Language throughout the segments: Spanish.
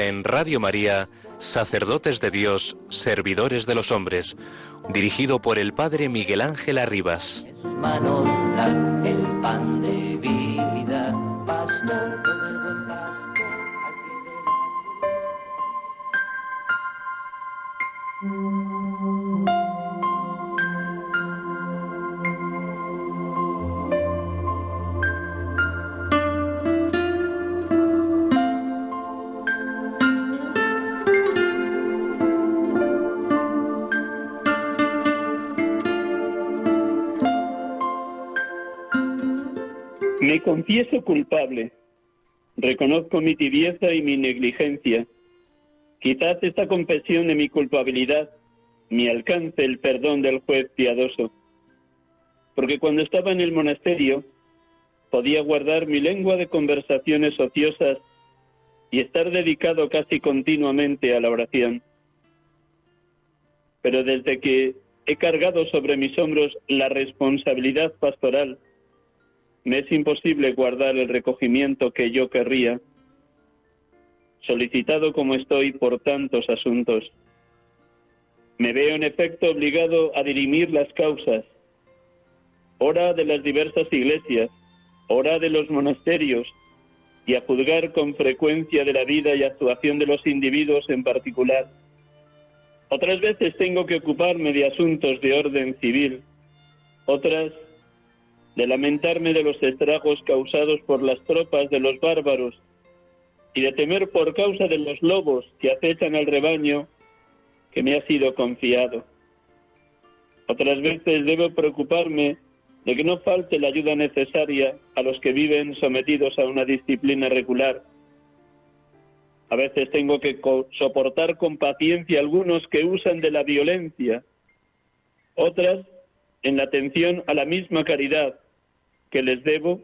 En Radio María, Sacerdotes de Dios, Servidores de los Hombres, dirigido por el Padre Miguel Ángel Arribas. Confieso culpable. Reconozco mi tibieza y mi negligencia. Quizás esta confesión de mi culpabilidad me alcance el perdón del juez piadoso. Porque cuando estaba en el monasterio podía guardar mi lengua de conversaciones ociosas y estar dedicado casi continuamente a la oración. Pero desde que he cargado sobre mis hombros la responsabilidad pastoral, me es imposible guardar el recogimiento que yo querría, solicitado como estoy por tantos asuntos. Me veo en efecto obligado a dirimir las causas, hora de las diversas iglesias, hora de los monasterios, y a juzgar con frecuencia de la vida y actuación de los individuos en particular. Otras veces tengo que ocuparme de asuntos de orden civil, otras de lamentarme de los estragos causados por las tropas de los bárbaros y de temer por causa de los lobos que acechan al rebaño que me ha sido confiado. Otras veces debo preocuparme de que no falte la ayuda necesaria a los que viven sometidos a una disciplina regular. A veces tengo que soportar con paciencia algunos que usan de la violencia, otras en la atención a la misma caridad que les debo,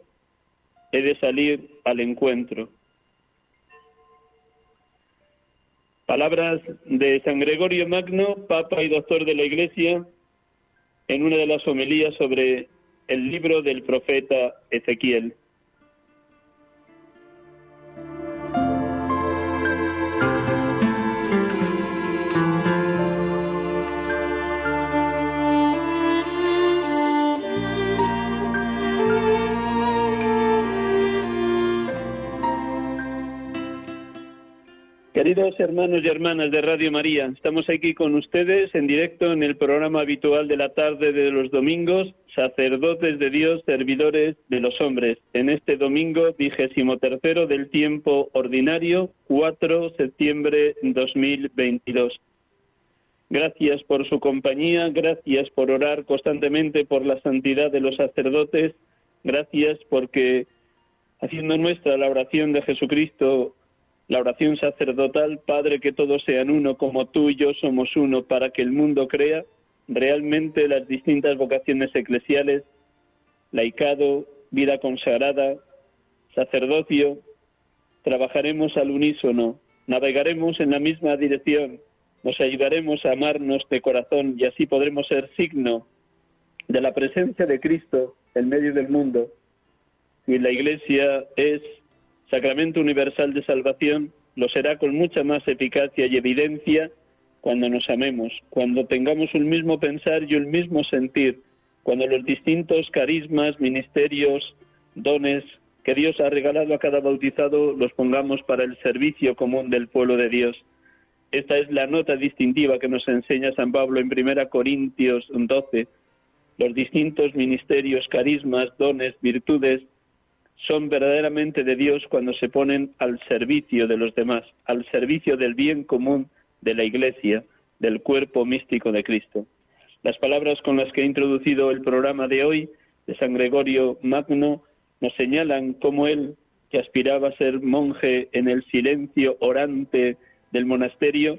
he de salir al encuentro. Palabras de San Gregorio Magno, Papa y Doctor de la Iglesia, en una de las homilías sobre el libro del profeta Ezequiel. Queridos hermanos y hermanas de Radio María, estamos aquí con ustedes en directo en el programa habitual de la tarde de los domingos, sacerdotes de Dios, servidores de los hombres, en este domingo vigésimo tercero del tiempo ordinario, 4 de septiembre 2022. Gracias por su compañía, gracias por orar constantemente por la santidad de los sacerdotes, gracias porque haciendo nuestra la oración de Jesucristo la oración sacerdotal, Padre, que todos sean uno como tú y yo somos uno, para que el mundo crea realmente las distintas vocaciones eclesiales, laicado, vida consagrada, sacerdocio, trabajaremos al unísono, navegaremos en la misma dirección, nos ayudaremos a amarnos de corazón y así podremos ser signo de la presencia de Cristo en medio del mundo. Y la Iglesia es sacramento universal de salvación, lo será con mucha más eficacia y evidencia cuando nos amemos, cuando tengamos un mismo pensar y un mismo sentir, cuando los distintos carismas, ministerios, dones que Dios ha regalado a cada bautizado los pongamos para el servicio común del pueblo de Dios. Esta es la nota distintiva que nos enseña San Pablo en 1 Corintios 12. Los distintos ministerios, carismas, dones, virtudes son verdaderamente de Dios cuando se ponen al servicio de los demás, al servicio del bien común de la Iglesia, del cuerpo místico de Cristo. Las palabras con las que he introducido el programa de hoy de San Gregorio Magno nos señalan cómo él, que aspiraba a ser monje en el silencio orante del monasterio,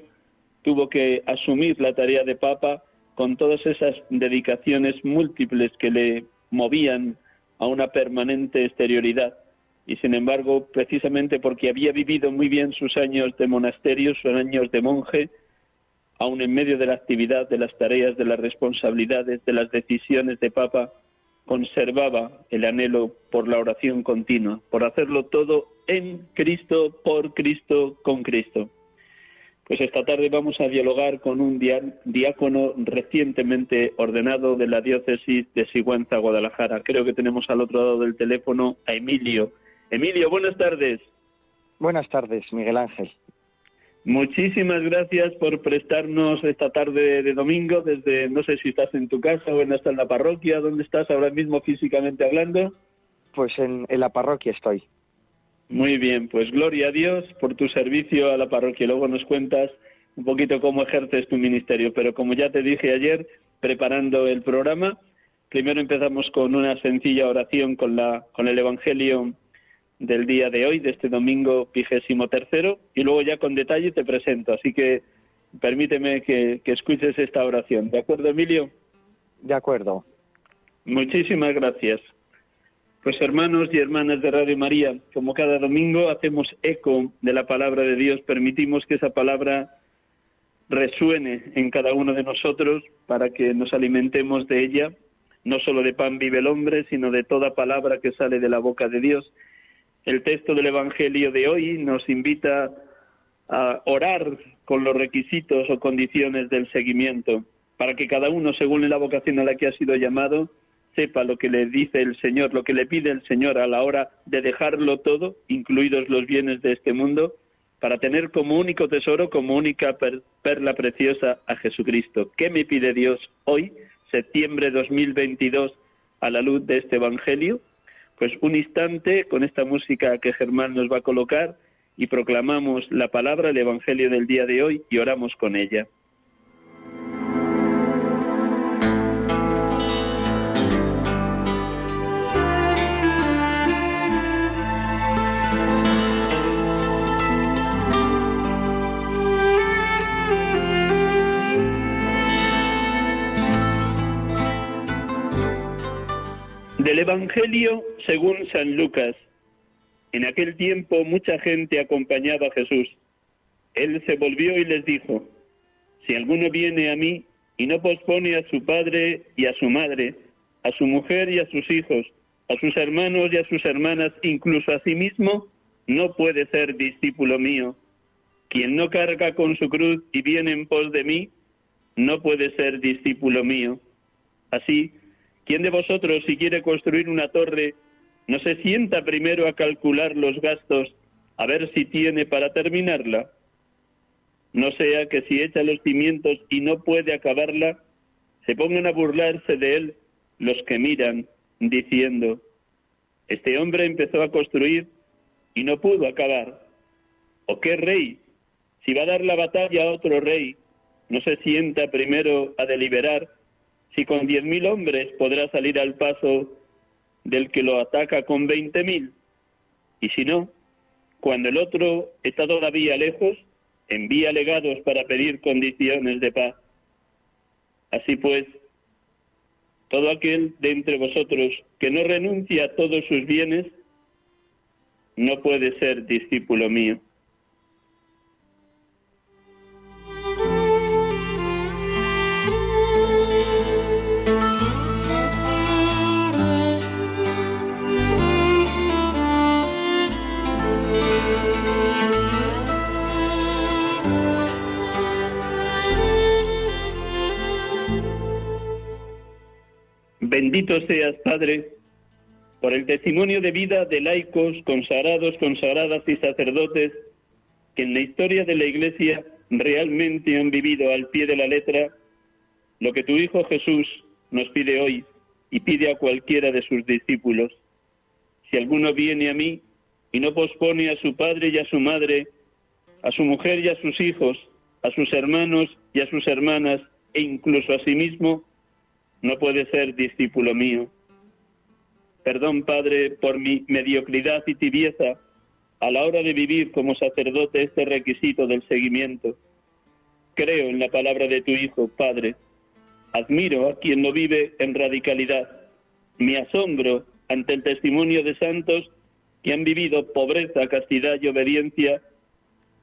tuvo que asumir la tarea de papa con todas esas dedicaciones múltiples que le movían a una permanente exterioridad. Y sin embargo, precisamente porque había vivido muy bien sus años de monasterio, sus años de monje, aun en medio de la actividad, de las tareas, de las responsabilidades, de las decisiones de Papa, conservaba el anhelo por la oración continua, por hacerlo todo en Cristo, por Cristo, con Cristo. Pues esta tarde vamos a dialogar con un diácono recientemente ordenado de la diócesis de Sigüenza, Guadalajara. Creo que tenemos al otro lado del teléfono a Emilio. Emilio, buenas tardes. Buenas tardes, Miguel Ángel. Muchísimas gracias por prestarnos esta tarde de domingo desde, no sé si estás en tu casa o en, en la parroquia, ¿dónde estás ahora mismo físicamente hablando? Pues en la parroquia estoy. Muy bien, pues gloria a Dios por tu servicio a la parroquia. Luego nos cuentas un poquito cómo ejerces tu ministerio, pero como ya te dije ayer, preparando el programa, primero empezamos con una sencilla oración con, la, con el Evangelio del día de hoy, de este domingo vigésimo tercero, y luego ya con detalle te presento. Así que permíteme que, que escuches esta oración. ¿De acuerdo, Emilio? De acuerdo. Muchísimas gracias. Pues hermanos y hermanas de Radio María, como cada domingo hacemos eco de la palabra de Dios, permitimos que esa palabra resuene en cada uno de nosotros para que nos alimentemos de ella. No solo de pan vive el hombre, sino de toda palabra que sale de la boca de Dios. El texto del Evangelio de hoy nos invita a orar con los requisitos o condiciones del seguimiento, para que cada uno, según la vocación a la que ha sido llamado, sepa lo que le dice el Señor, lo que le pide el Señor a la hora de dejarlo todo, incluidos los bienes de este mundo, para tener como único tesoro, como única perla preciosa a Jesucristo. ¿Qué me pide Dios hoy, septiembre 2022, a la luz de este Evangelio? Pues un instante con esta música que Germán nos va a colocar y proclamamos la palabra, el Evangelio del día de hoy y oramos con ella. Del Evangelio según San Lucas. En aquel tiempo mucha gente acompañaba a Jesús. Él se volvió y les dijo, Si alguno viene a mí y no pospone a su padre y a su madre, a su mujer y a sus hijos, a sus hermanos y a sus hermanas, incluso a sí mismo, no puede ser discípulo mío. Quien no carga con su cruz y viene en pos de mí, no puede ser discípulo mío. Así, ¿Quién de vosotros, si quiere construir una torre, no se sienta primero a calcular los gastos, a ver si tiene para terminarla? No sea que si echa los cimientos y no puede acabarla, se pongan a burlarse de él los que miran, diciendo, este hombre empezó a construir y no pudo acabar. ¿O qué rey, si va a dar la batalla a otro rey, no se sienta primero a deliberar si con diez mil hombres podrá salir al paso del que lo ataca con veinte mil. Y si no, cuando el otro está todavía lejos, envía legados para pedir condiciones de paz. Así pues, todo aquel de entre vosotros que no renuncia a todos sus bienes, no puede ser discípulo mío. Bendito seas, Padre, por el testimonio de vida de laicos, consagrados, consagradas y sacerdotes que en la historia de la Iglesia realmente han vivido al pie de la letra lo que tu Hijo Jesús nos pide hoy y pide a cualquiera de sus discípulos. Si alguno viene a mí y no pospone a su padre y a su madre, a su mujer y a sus hijos, a sus hermanos y a sus hermanas, e incluso a sí mismo, no puede ser discípulo mío. Perdón, Padre, por mi mediocridad y tibieza a la hora de vivir como sacerdote este requisito del seguimiento. Creo en la palabra de tu Hijo, Padre. Admiro a quien lo vive en radicalidad. Me asombro ante el testimonio de santos que han vivido pobreza, castidad y obediencia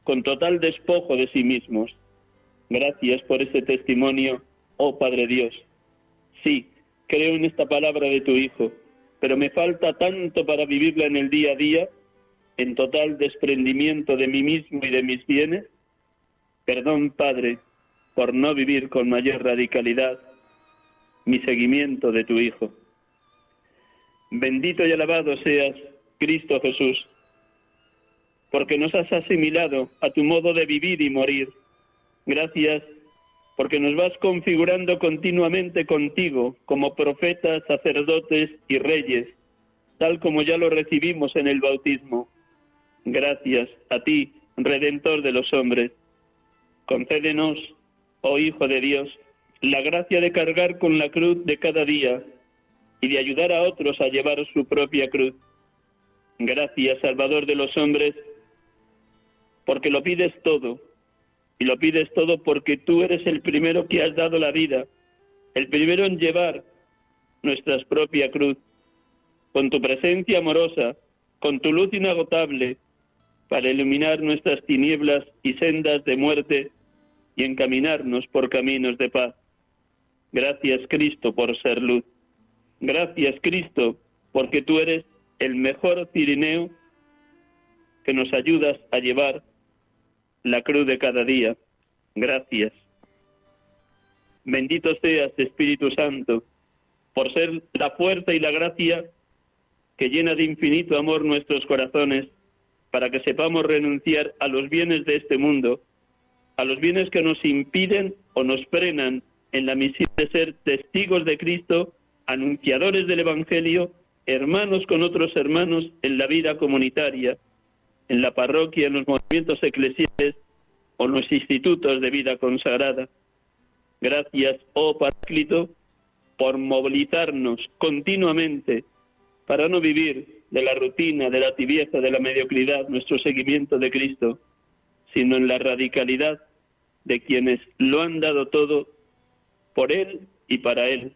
con total despojo de sí mismos. Gracias por ese testimonio, oh Padre Dios. Sí, creo en esta palabra de tu Hijo, pero me falta tanto para vivirla en el día a día, en total desprendimiento de mí mismo y de mis bienes. Perdón, Padre, por no vivir con mayor radicalidad mi seguimiento de tu Hijo. Bendito y alabado seas, Cristo Jesús, porque nos has asimilado a tu modo de vivir y morir. Gracias porque nos vas configurando continuamente contigo como profetas, sacerdotes y reyes, tal como ya lo recibimos en el bautismo. Gracias a ti, Redentor de los hombres. Concédenos, oh Hijo de Dios, la gracia de cargar con la cruz de cada día y de ayudar a otros a llevar su propia cruz. Gracias, Salvador de los hombres, porque lo pides todo, y lo pides todo porque tú eres el primero que has dado la vida, el primero en llevar nuestra propia cruz, con tu presencia amorosa, con tu luz inagotable, para iluminar nuestras tinieblas y sendas de muerte y encaminarnos por caminos de paz. Gracias Cristo por ser luz. Gracias Cristo porque tú eres el mejor Cirineo que nos ayudas a llevar la cruz de cada día. Gracias. Bendito seas, Espíritu Santo, por ser la fuerza y la gracia que llena de infinito amor nuestros corazones, para que sepamos renunciar a los bienes de este mundo, a los bienes que nos impiden o nos frenan en la misión de ser testigos de Cristo, anunciadores del Evangelio, hermanos con otros hermanos en la vida comunitaria, en la parroquia, en los movimientos eclesiales o en los institutos de vida consagrada. Gracias, oh Paráclito, por movilizarnos continuamente para no vivir de la rutina, de la tibieza, de la mediocridad, nuestro seguimiento de Cristo, sino en la radicalidad de quienes lo han dado todo por Él y para Él,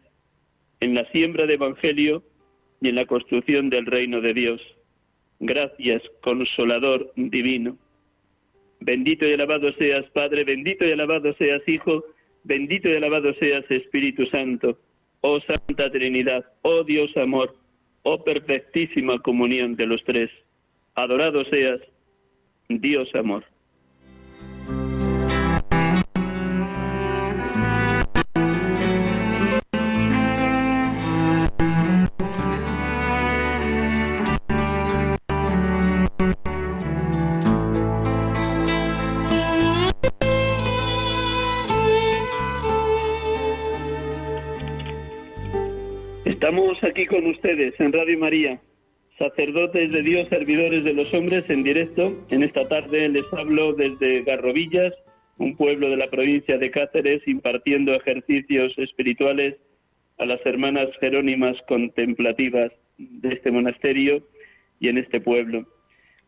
en la siembra de Evangelio y en la construcción del reino de Dios. Gracias, consolador divino. Bendito y alabado seas, Padre, bendito y alabado seas, Hijo, bendito y alabado seas, Espíritu Santo. Oh Santa Trinidad, oh Dios amor, oh perfectísima comunión de los tres. Adorado seas, Dios amor. Con ustedes en Radio María, sacerdotes de Dios, servidores de los hombres en directo. En esta tarde les hablo desde Garrovillas, un pueblo de la provincia de Cáceres, impartiendo ejercicios espirituales a las hermanas jerónimas contemplativas de este monasterio y en este pueblo.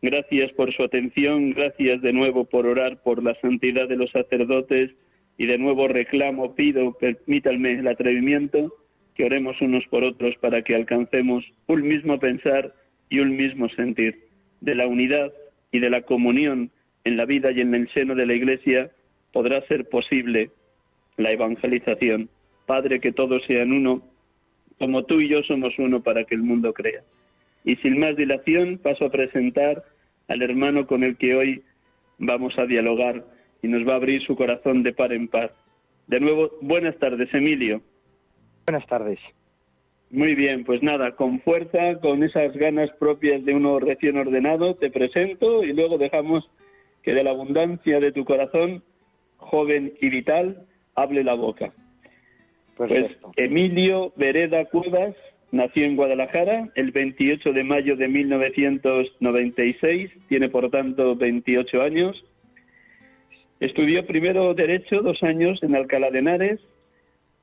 Gracias por su atención, gracias de nuevo por orar por la santidad de los sacerdotes y de nuevo reclamo, pido, permítanme el atrevimiento que oremos unos por otros para que alcancemos un mismo pensar y un mismo sentir. De la unidad y de la comunión en la vida y en el seno de la Iglesia podrá ser posible la evangelización. Padre, que todos sean uno, como tú y yo somos uno para que el mundo crea. Y sin más dilación paso a presentar al hermano con el que hoy vamos a dialogar y nos va a abrir su corazón de par en par. De nuevo, buenas tardes, Emilio. Buenas tardes. Muy bien, pues nada, con fuerza, con esas ganas propias de uno recién ordenado, te presento y luego dejamos que de la abundancia de tu corazón joven y vital, hable la boca. Pues Emilio Vereda Cuevas nació en Guadalajara el 28 de mayo de 1996, tiene por tanto 28 años. Estudió primero Derecho dos años en Alcalá de Henares.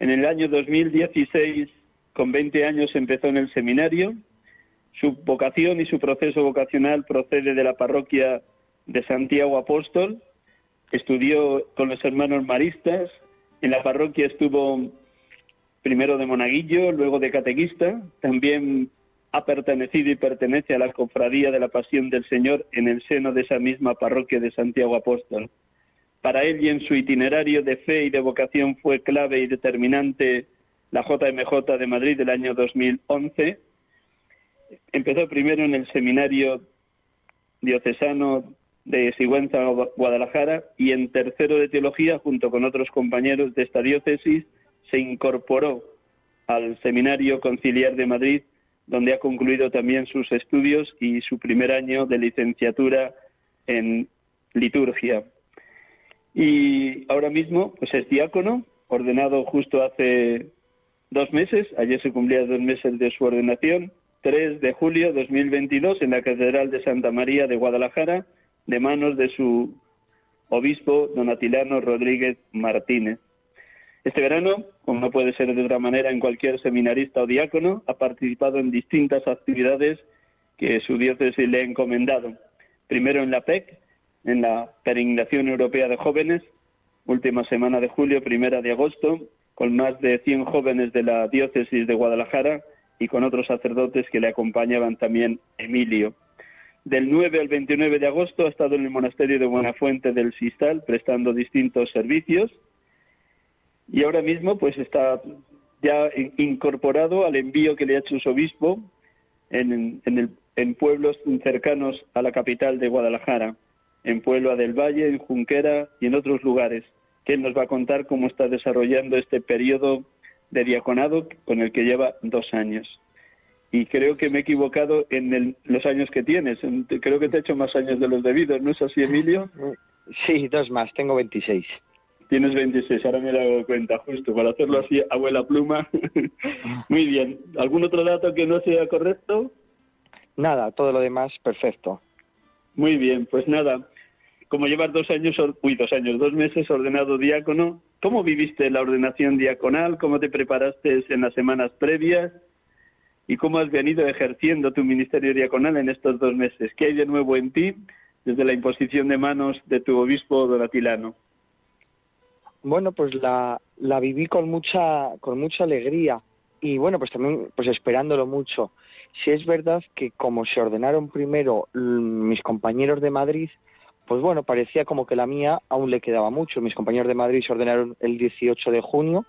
En el año 2016, con 20 años, empezó en el seminario. Su vocación y su proceso vocacional procede de la parroquia de Santiago Apóstol. Estudió con los hermanos maristas. En la parroquia estuvo primero de monaguillo, luego de catequista. También ha pertenecido y pertenece a la cofradía de la Pasión del Señor en el seno de esa misma parroquia de Santiago Apóstol. Para él y en su itinerario de fe y de vocación fue clave y determinante la JMJ de Madrid del año 2011. Empezó primero en el seminario diocesano de Sigüenza, Guadalajara, y en tercero de teología, junto con otros compañeros de esta diócesis, se incorporó al Seminario Conciliar de Madrid, donde ha concluido también sus estudios y su primer año de licenciatura en liturgia. Y ahora mismo pues es diácono, ordenado justo hace dos meses, ayer se cumplían dos meses de su ordenación, 3 de julio de 2022 en la Catedral de Santa María de Guadalajara, de manos de su obispo don Atilano Rodríguez Martínez. Este verano, como no puede ser de otra manera en cualquier seminarista o diácono, ha participado en distintas actividades que su diócesis le ha encomendado. Primero en la PEC, en la Peregrinación Europea de Jóvenes, última semana de julio, primera de agosto, con más de 100 jóvenes de la diócesis de Guadalajara y con otros sacerdotes que le acompañaban también Emilio. Del 9 al 29 de agosto ha estado en el monasterio de Buenafuente del Sistal prestando distintos servicios. Y ahora mismo pues está ya incorporado al envío que le ha hecho su obispo en, en, pueblos cercanos a la capital de Guadalajara, en Puebla del Valle, en Junquera y en otros lugares, que él nos va a contar cómo está desarrollando este periodo de diaconado con el que lleva dos años. Y creo que me he equivocado en los años que tienes. Creo que te he hecho más años de los debidos, ¿no es así, Emilio? Sí, dos más, tengo 26. Tienes 26, ahora me he dado cuenta, justo, para hacerlo así, abuela pluma. Muy bien. ¿Algún otro dato que no sea correcto? Nada, todo lo demás perfecto. Muy bien, pues nada. Como llevas dos años, uy, dos años, dos meses ordenado diácono, ¿cómo viviste la ordenación diaconal? ¿Cómo te preparaste en las semanas previas? ¿Y cómo has venido ejerciendo tu ministerio diaconal en estos dos meses? ¿Qué hay de nuevo en ti desde la imposición de manos de tu obispo donatilano? Bueno, pues la, la viví con mucha, con mucha alegría y bueno, pues también pues esperándolo mucho. Si es verdad que como se ordenaron primero mis compañeros de Madrid, pues bueno, parecía como que la mía aún le quedaba mucho. Mis compañeros de Madrid se ordenaron el 18 de junio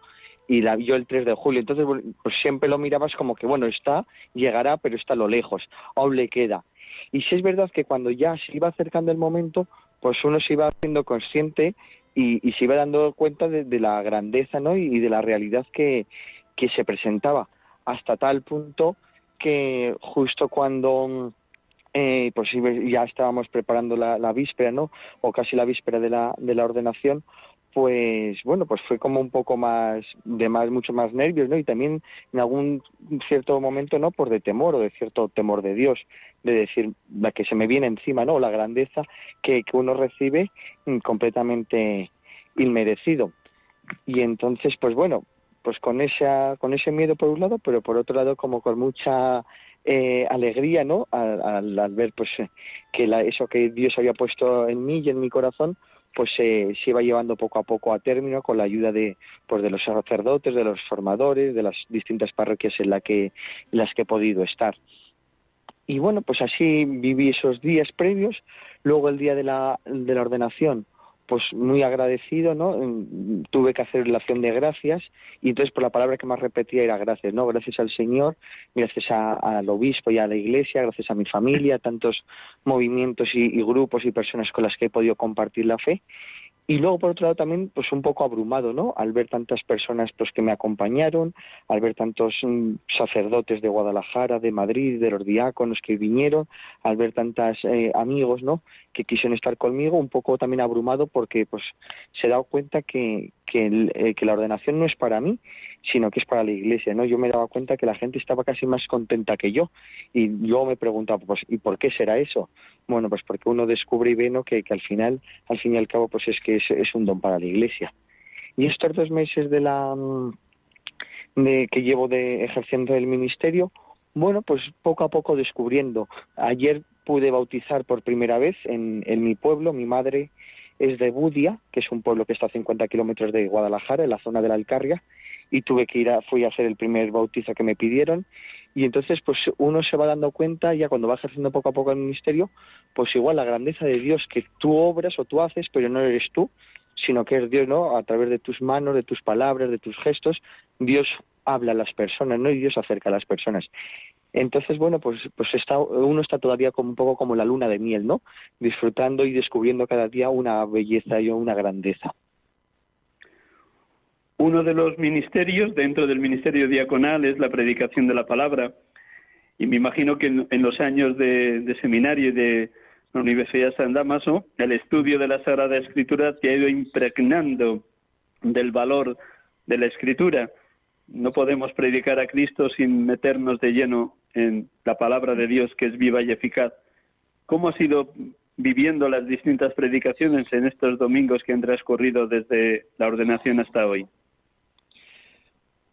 y la yo el 3 de julio. Entonces, pues siempre lo mirabas como que, bueno, está, llegará, pero está a lo lejos, aún le queda. Y si es verdad que cuando ya se iba acercando el momento, pues uno se iba haciendo consciente y, se iba dando cuenta de, la grandeza ¿no? y, de la realidad que, que se presentaba, hasta tal punto que justo cuando eh, pues ya estábamos preparando la, la, víspera, ¿no? O casi la víspera de la, de la ordenación, pues bueno, pues fue como un poco más, de más, mucho más nervios, ¿no? Y también en algún cierto momento, ¿no? Por de temor o de cierto temor de Dios, de decir, la que se me viene encima, ¿no? La grandeza que, que uno recibe mm, completamente inmerecido. Y entonces, pues bueno, pues con esa, con ese miedo por un lado, pero por otro lado como con mucha eh, alegría, ¿no? Al, al, ver, pues, que la, eso que Dios había puesto en mí y en mi corazón, pues se, iba llevando poco a poco a término con la ayuda de, pues de los sacerdotes, de los formadores, de las distintas parroquias en, la que, las que he podido estar. Y bueno, pues así viví esos días previos. Luego el día de la, de la ordenación, pues muy agradecido, ¿no? Tuve que hacer la acción de gracias y entonces por la palabra que más repetía era gracias, ¿no? Gracias al Señor, gracias al obispo y a la iglesia, gracias a mi familia, tantos movimientos y, grupos y personas con las que he podido compartir la fe y luego por otro lado también pues un poco abrumado no al ver tantas personas pues que me acompañaron al ver tantos mm, sacerdotes de Guadalajara de Madrid de los diáconos que vinieron al ver tantos eh, amigos no que quisieron estar conmigo un poco también abrumado porque pues se he dado cuenta que que, eh, que la ordenación no es para mí sino que es para la iglesia no yo me daba cuenta que la gente estaba casi más contenta que yo y luego me preguntaba pues y por qué será eso bueno pues porque uno descubre y ve ¿no? que, que al final al fin y al cabo pues es que es, un don para la Iglesia. Y estos dos meses de la mm, de, que llevo de ejerciendo el ministerio, bueno, pues poco a poco descubriendo. Ayer pude bautizar por primera vez en, en mi pueblo. Mi madre es de Budia, que es un pueblo que está a 50 kilómetros de Guadalajara, en la zona de la Alcarria, y tuve que ir a, fui a hacer el primer bautizo que me pidieron. Y entonces, pues uno se va dando cuenta, ya cuando va ejerciendo poco a poco el ministerio, pues igual la grandeza de Dios que tú obras o tú haces, pero no eres tú, sino que es Dios, ¿no? A través de tus manos, de tus palabras, de tus gestos, Dios habla a las personas, ¿no? Y Dios acerca a las personas. Entonces, bueno, pues, pues está, uno está todavía como un poco como la luna de miel, ¿no? Disfrutando y descubriendo cada día una belleza y una grandeza. Uno de los ministerios dentro del ministerio diaconal es la predicación de la palabra. Y me imagino que en, los años de, seminario y de la Universidad de San Damaso, el estudio de la Sagrada Escritura te ha ido impregnando del valor de la Escritura. No podemos predicar a Cristo sin meternos de lleno en la palabra de Dios que es viva y eficaz. ¿Cómo has ido viviendo las distintas predicaciones en estos domingos que han transcurrido desde la ordenación hasta hoy?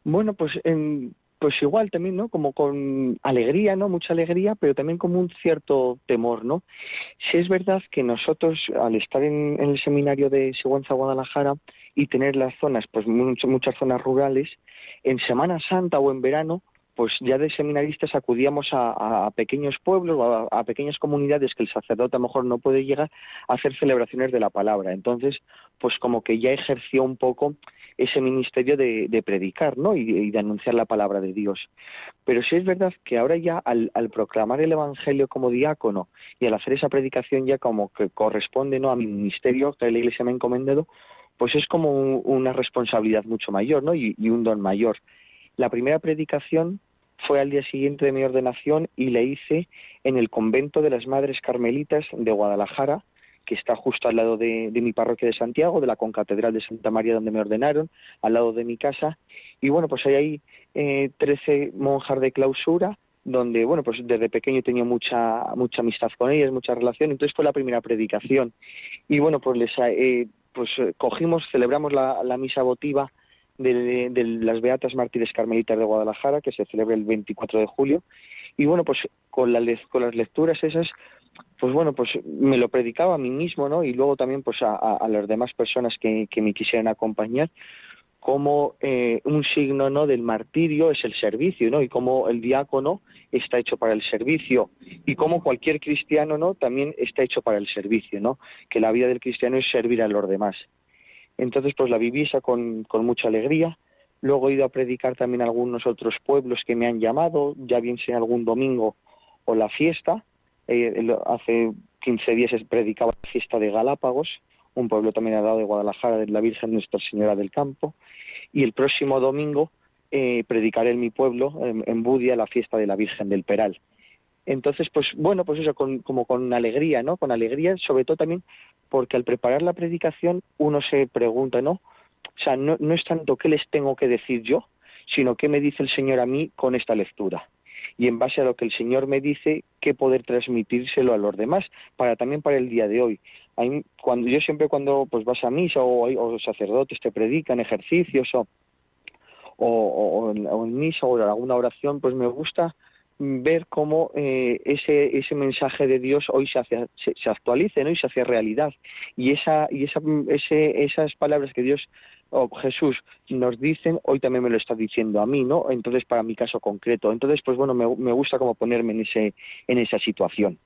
Bueno, pues en, pues igual también, ¿no? Como con alegría, ¿no? Mucha alegría, pero también como un cierto temor, ¿no? Si es verdad que nosotros, al estar en, el seminario de Sigüenza, Guadalajara, y tener las zonas, pues muchas zonas rurales, en Semana Santa o en verano, pues ya de seminaristas acudíamos a, pequeños pueblos o a, pequeñas comunidades que el sacerdote a lo mejor no puede llegar a hacer celebraciones de la palabra. Entonces, pues como que ya ejerció un poco ese ministerio de, predicar ¿no? Y, de anunciar la palabra de Dios. Pero sí es verdad que ahora ya al, proclamar el Evangelio como diácono y al hacer esa predicación ya como que corresponde ¿no? a mi ministerio que la Iglesia me ha encomendado, pues es como una responsabilidad mucho mayor ¿no? y un don mayor. La primera predicación fue al día siguiente de mi ordenación y la hice en el convento de las Madres Carmelitas de Guadalajara, que está justo al lado de, mi parroquia de Santiago, de la concatedral de Santa María donde me ordenaron, al lado de mi casa. Y bueno, pues hay ahí eh, 13 monjas de clausura, donde, bueno, pues desde pequeño tenía mucha, mucha amistad con ellas, mucha relación, entonces fue la primera predicación. Y bueno, pues les, eh, pues eh, cogimos, celebramos la, misa votiva de, de, las Beatas Mártires Carmelitas de Guadalajara, que se celebra el 24 de julio, y bueno, pues con, la, con las lecturas esas, pues bueno, pues me lo predicaba a mí mismo, ¿no? Y luego también pues a, las demás personas que, me quisieran acompañar, como eh, un signo no del martirio es el servicio no y como el diácono está hecho para el servicio y como cualquier cristiano no también está hecho para el servicio no que la vida del cristiano es servir a los demás. Entonces pues la viví esa con, con mucha alegría. Luego he ido a predicar también a algunos otros pueblos que me han llamado ya bien sea algún domingo o la fiesta eh, hace 15 días predicaba la fiesta de Galápagos, un pueblo también al lado de Guadalajara, de la Virgen Nuestra Señora del Campo, y el próximo domingo eh, predicaré en mi pueblo, en, Budia, la fiesta de la Virgen del Peral. Entonces, pues bueno, pues eso, como con alegría, ¿no? Con alegría, sobre todo también porque al preparar la predicación uno se pregunta, ¿no? O sea, no, no es tanto qué les tengo que decir yo, sino qué me dice el Señor a mí con esta lectura y en base a lo que el Señor me dice, que poder transmitírselo a los demás, para también para el día de hoy. cuando yo siempre cuando pues vas a misa o, o sacerdotes te predican ejercicios o, o, en misa o en alguna oración, pues me gusta ver cómo eh, ese, ese mensaje de Dios hoy se, hace, se, actualice ¿no? y se hace realidad. Y, esa, y esa, ese, esas palabras que Dios o Jesús nos dicen, hoy también me lo está diciendo a mí, ¿no? Entonces, para mi caso concreto. Entonces, pues bueno, me, me gusta como ponerme en, ese, en esa situación.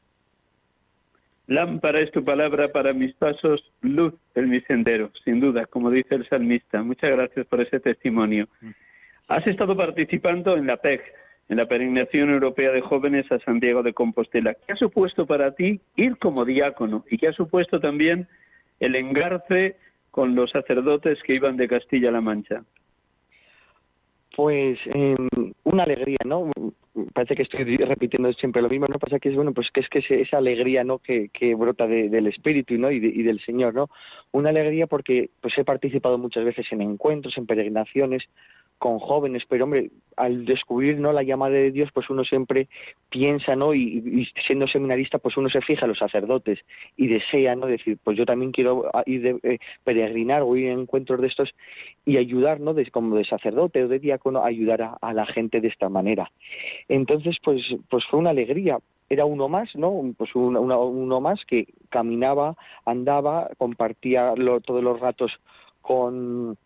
Lámpara es tu palabra para mis pasos, luz en mi sendero, sin duda, como dice el salmista. Muchas gracias por ese testimonio. Has estado participando en la PEG, en la Peregrinación Europea de Jóvenes a Santiago de Compostela. ¿Qué ha supuesto para ti ir como diácono y qué ha supuesto también el engarce con los sacerdotes que iban de Castilla-La Mancha? Pues eh, una alegría, ¿no? Parece que estoy repitiendo siempre lo mismo, ¿no? Pasa que es, bueno, pues que es que esa alegría, ¿no? Que, brota del Espíritu, ¿no? Y, y, del Señor, ¿no? Una alegría porque pues he participado muchas veces en encuentros, en peregrinaciones, con jóvenes, pero hombre, al descubrir no la llamada de Dios, pues uno siempre piensa, ¿no? Y, siendo seminarista, pues uno se fija a los sacerdotes y desea, ¿no? Decir, pues yo también quiero ir de eh, peregrinar o ir a encuentros de estos y ayudar, ¿no? como de sacerdote o de diácono, ayudar a, la gente de esta manera. Entonces, pues, pues fue una alegría. Era uno más, ¿no? Pues uno más que caminaba, andaba, compartía todos los ratos con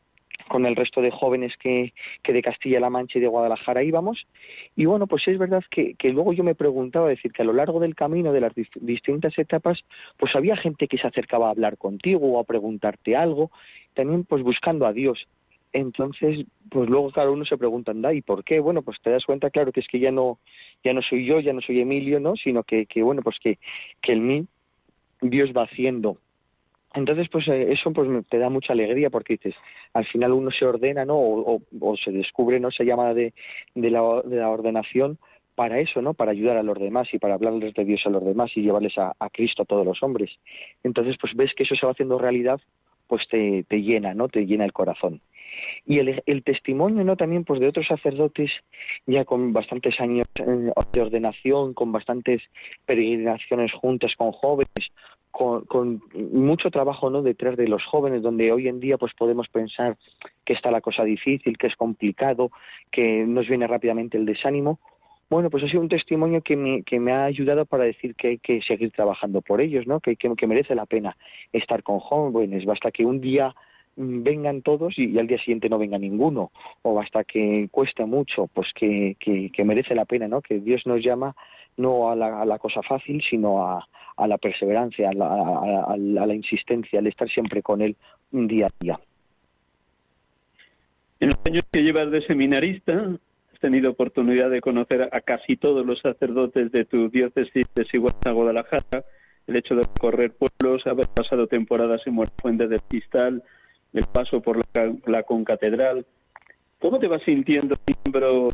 con el resto de jóvenes que, que de Castilla-La Mancha y de Guadalajara íbamos. Y bueno, pues es verdad que, luego yo me preguntaba, decir, que a lo largo del camino, de las distintas etapas, pues había gente que se acercaba a hablar contigo o a preguntarte algo, también pues buscando a Dios. Entonces, pues luego cada uno se pregunta, ¿y por qué? Bueno, pues te das cuenta, claro, que es que ya no, ya no soy yo, ya no soy Emilio, ¿no? Sino que, que bueno, pues que, que en mí Dios va haciendo entonces, pues eh, eso pues te da mucha alegría porque dices, al final uno se ordena, ¿no? O, se descubre, ¿no? Esa llamada de, de, la, de la ordenación para eso, ¿no? Para ayudar a los demás y para hablarles de Dios a los demás y llevarles a, Cristo a todos los hombres. Entonces, pues ves que eso se va haciendo realidad, pues te, te llena, ¿no? Te llena el corazón. Y el, el, testimonio, ¿no? También, pues de otros sacerdotes ya con bastantes años eh, de ordenación, con bastantes peregrinaciones juntas con jóvenes con, mucho trabajo no detrás de los jóvenes donde hoy en día pues podemos pensar que está la cosa difícil que es complicado que nos viene rápidamente el desánimo. Bueno pues ha sido un testimonio que me, que me ha ayudado para decir que hay que seguir trabajando por ellos no que, que, merece la pena estar con jóvenes. Basta que un día vengan todos y, al día siguiente no venga ninguno. O basta que cueste mucho pues que, que, merece la pena no que Dios nos llama no a la, a la cosa fácil sino a, a la perseverancia, a la, insistencia, al estar siempre con Él un día a día. En los años que llevas de seminarista, has tenido oportunidad de conocer a casi todos los sacerdotes de tu diócesis de Sigüenza, Guadalajara, el hecho de recorrer pueblos, haber pasado temporadas en Fuente del Cristal, el paso por la, la concatedral. ¿Cómo te vas sintiendo miembro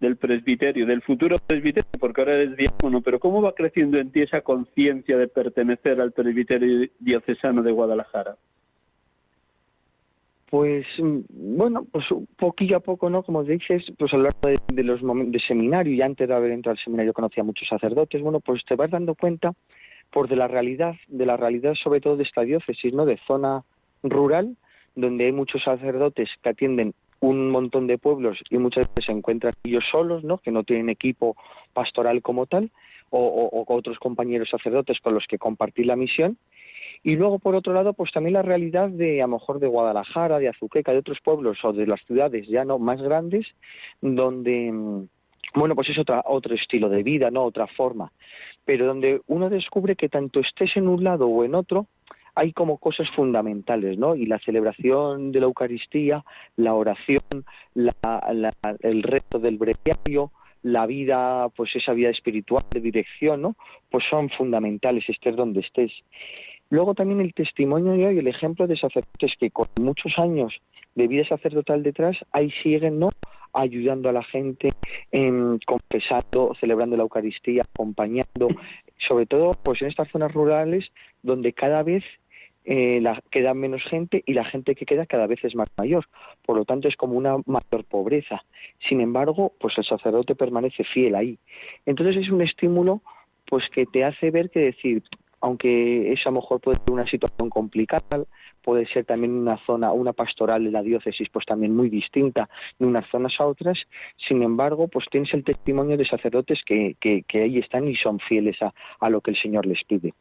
del presbiterio, del futuro presbiterio, porque ahora eres diácono, pero ¿cómo va creciendo en ti esa conciencia de pertenecer al presbiterio diocesano de Guadalajara? Pues mm, bueno, pues poquillo a poco, ¿no? Como dices, pues a de, los de seminario y antes de haber entrado al seminario conocía a muchos sacerdotes, bueno, pues te vas dando cuenta por de la realidad, de la realidad sobre todo de esta diócesis, ¿no? De zona rural, donde hay muchos sacerdotes que atienden un montón de pueblos y muchas veces se encuentran ellos solos, ¿no? Que no tienen equipo pastoral como tal, o, otros compañeros sacerdotes con los que compartir la misión. Y luego, por otro lado, pues también la realidad de, a lo mejor, de Guadalajara, de Azuqueca, de otros pueblos o de las ciudades ya no más grandes, donde, mm, bueno, pues es otra, otro estilo de vida, ¿no? Otra forma. Pero donde uno descubre que tanto estés en un lado o en otro, hay como cosas fundamentales, ¿no? Y la celebración de la Eucaristía, la oración, el reto del breviario, la vida, pues esa vida espiritual de dirección, ¿no? Pues son fundamentales, estés donde estés. Luego también el testimonio y el ejemplo de sacerdotes que con muchos años de vida sacerdotal detrás, ahí siguen, ¿no? ayudando a la gente, en, confesando, celebrando la Eucaristía, acompañando, sobre todo pues en estas zonas rurales donde cada vez eh, la, queda menos gente y la gente que queda cada vez es más mayor. Por lo tanto, es como una mayor pobreza. Sin embargo, pues el sacerdote permanece fiel ahí. Entonces es un estímulo pues que te hace ver que decir, aunque eso a lo mejor puede ser una situación complicada, puede ser también una zona, una pastoral de la diócesis, pues también muy distinta de unas zonas a otras, sin embargo, pues tienes el testimonio de sacerdotes que, que, que ahí están y son fieles a, a lo que el Señor les pide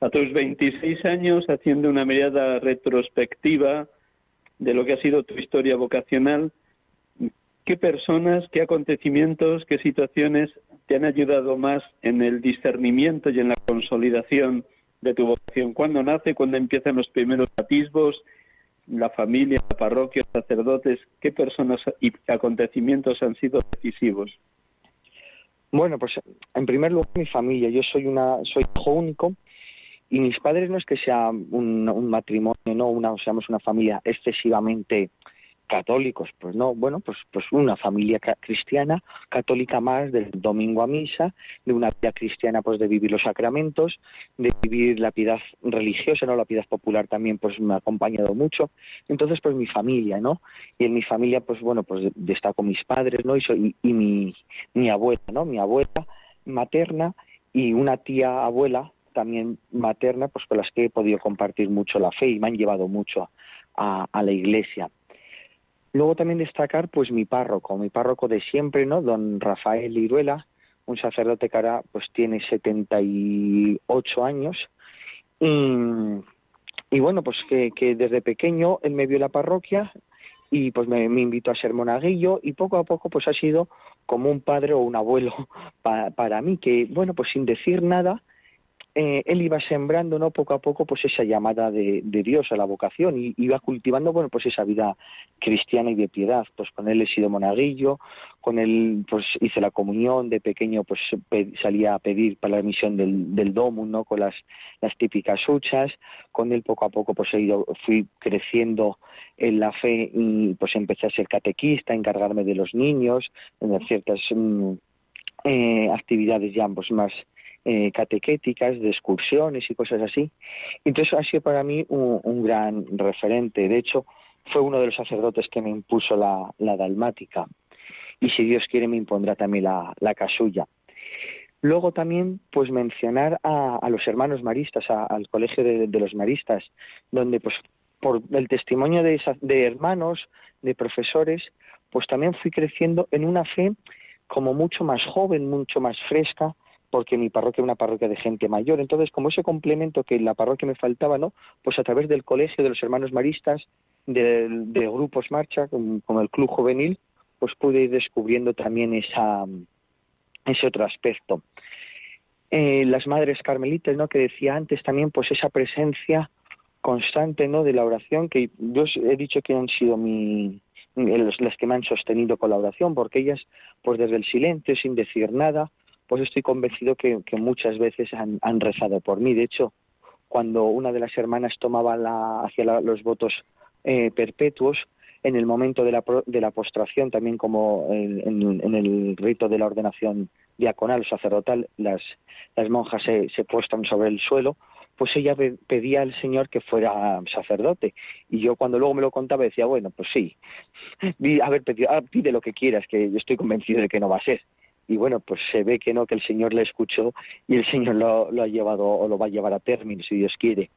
a tus 26 años haciendo una mirada retrospectiva de lo que ha sido tu historia vocacional, ¿qué personas, qué acontecimientos, qué situaciones te han ayudado más en el discernimiento y en la consolidación de tu vocación? ¿Cuándo nace? ¿Cuándo empiezan los primeros atisbos? La familia, la parroquia, los sacerdotes, ¿qué personas y acontecimientos han sido decisivos? Bueno, pues en primer lugar mi familia. Yo soy una soy hijo único y mis padres no es que sea un, matrimonio, no una, seamos una familia excesivamente católicos, pues no, bueno, pues pues una familia cristiana, católica más, del domingo a misa, de una vida cristiana pues de vivir los sacramentos, de vivir la piedad religiosa, no la piedad popular también pues me ha acompañado mucho. Entonces pues mi familia, ¿no? Y en mi familia pues bueno, pues destaco mis padres, ¿no? Y, y mi, mi abuela, ¿no? Mi abuela materna y una tía abuela también materna, pues con las que he podido compartir mucho la fe y me han llevado mucho a, la iglesia. Luego también destacar pues mi párroco, mi párroco de siempre, ¿no? Don Rafael Iruela, un sacerdote que ahora pues tiene 78 años. Y, bueno, pues que, desde pequeño él me vio la parroquia y pues me, invitó a ser monaguillo y poco a poco pues ha sido como un padre o un abuelo para mí, que bueno, pues sin decir nada, eh, él iba sembrando no poco a poco pues esa llamada de, Dios a la vocación y iba cultivando bueno pues esa vida cristiana y de piedad. Pues con él he sido monaguillo con él pues hice la comunión de pequeño pues salía a pedir para la misión del, del domo no con las, las típicas huchas. Con él poco a poco pues he ido, fui creciendo en la fe y pues empecé a ser catequista encargarme de los niños en ciertas mm, eh, actividades ya pues más eh, catequéticas, de excursiones y cosas así. Entonces ha sido para mí un, gran referente. De hecho, fue uno de los sacerdotes que me impuso la, dalmática. Y si Dios quiere, me impondrá también la, casulla. Luego también, pues mencionar a, los hermanos maristas, al colegio de, los maristas, donde pues por el testimonio de, de hermanos, de profesores, pues también fui creciendo en una fe como mucho más joven, mucho más fresca, porque mi parroquia es una parroquia de gente mayor. Entonces, como ese complemento que en la parroquia me faltaba, ¿no? Pues a través del colegio de los hermanos maristas, de, grupos marcha, como, el club juvenil, pues pude ir descubriendo también esa, ese otro aspecto. Eh, las madres carmelitas, ¿no? Que decía antes también, pues esa presencia constante, ¿no? De la oración, que yo he dicho que han sido mi, las que me han sostenido con la oración, porque ellas, pues desde el silencio, sin decir nada, pues estoy convencido que, muchas veces han, rezado por mí. De hecho, cuando una de las hermanas tomaba la, hacia los votos eh, perpetuos, en el momento de la, de la postración, también como en, el rito de la ordenación diaconal o sacerdotal, las, las monjas se, se postran sobre el suelo, pues ella pedía al Señor que fuera sacerdote. Y yo cuando luego me lo contaba decía, bueno, pues sí, a ver, ah, pide lo que quieras, que yo estoy convencido de que no va a ser y bueno, pues se ve que no, que el Señor le escuchó y el Señor lo, ha llevado o lo va a llevar a término, si Dios quiere.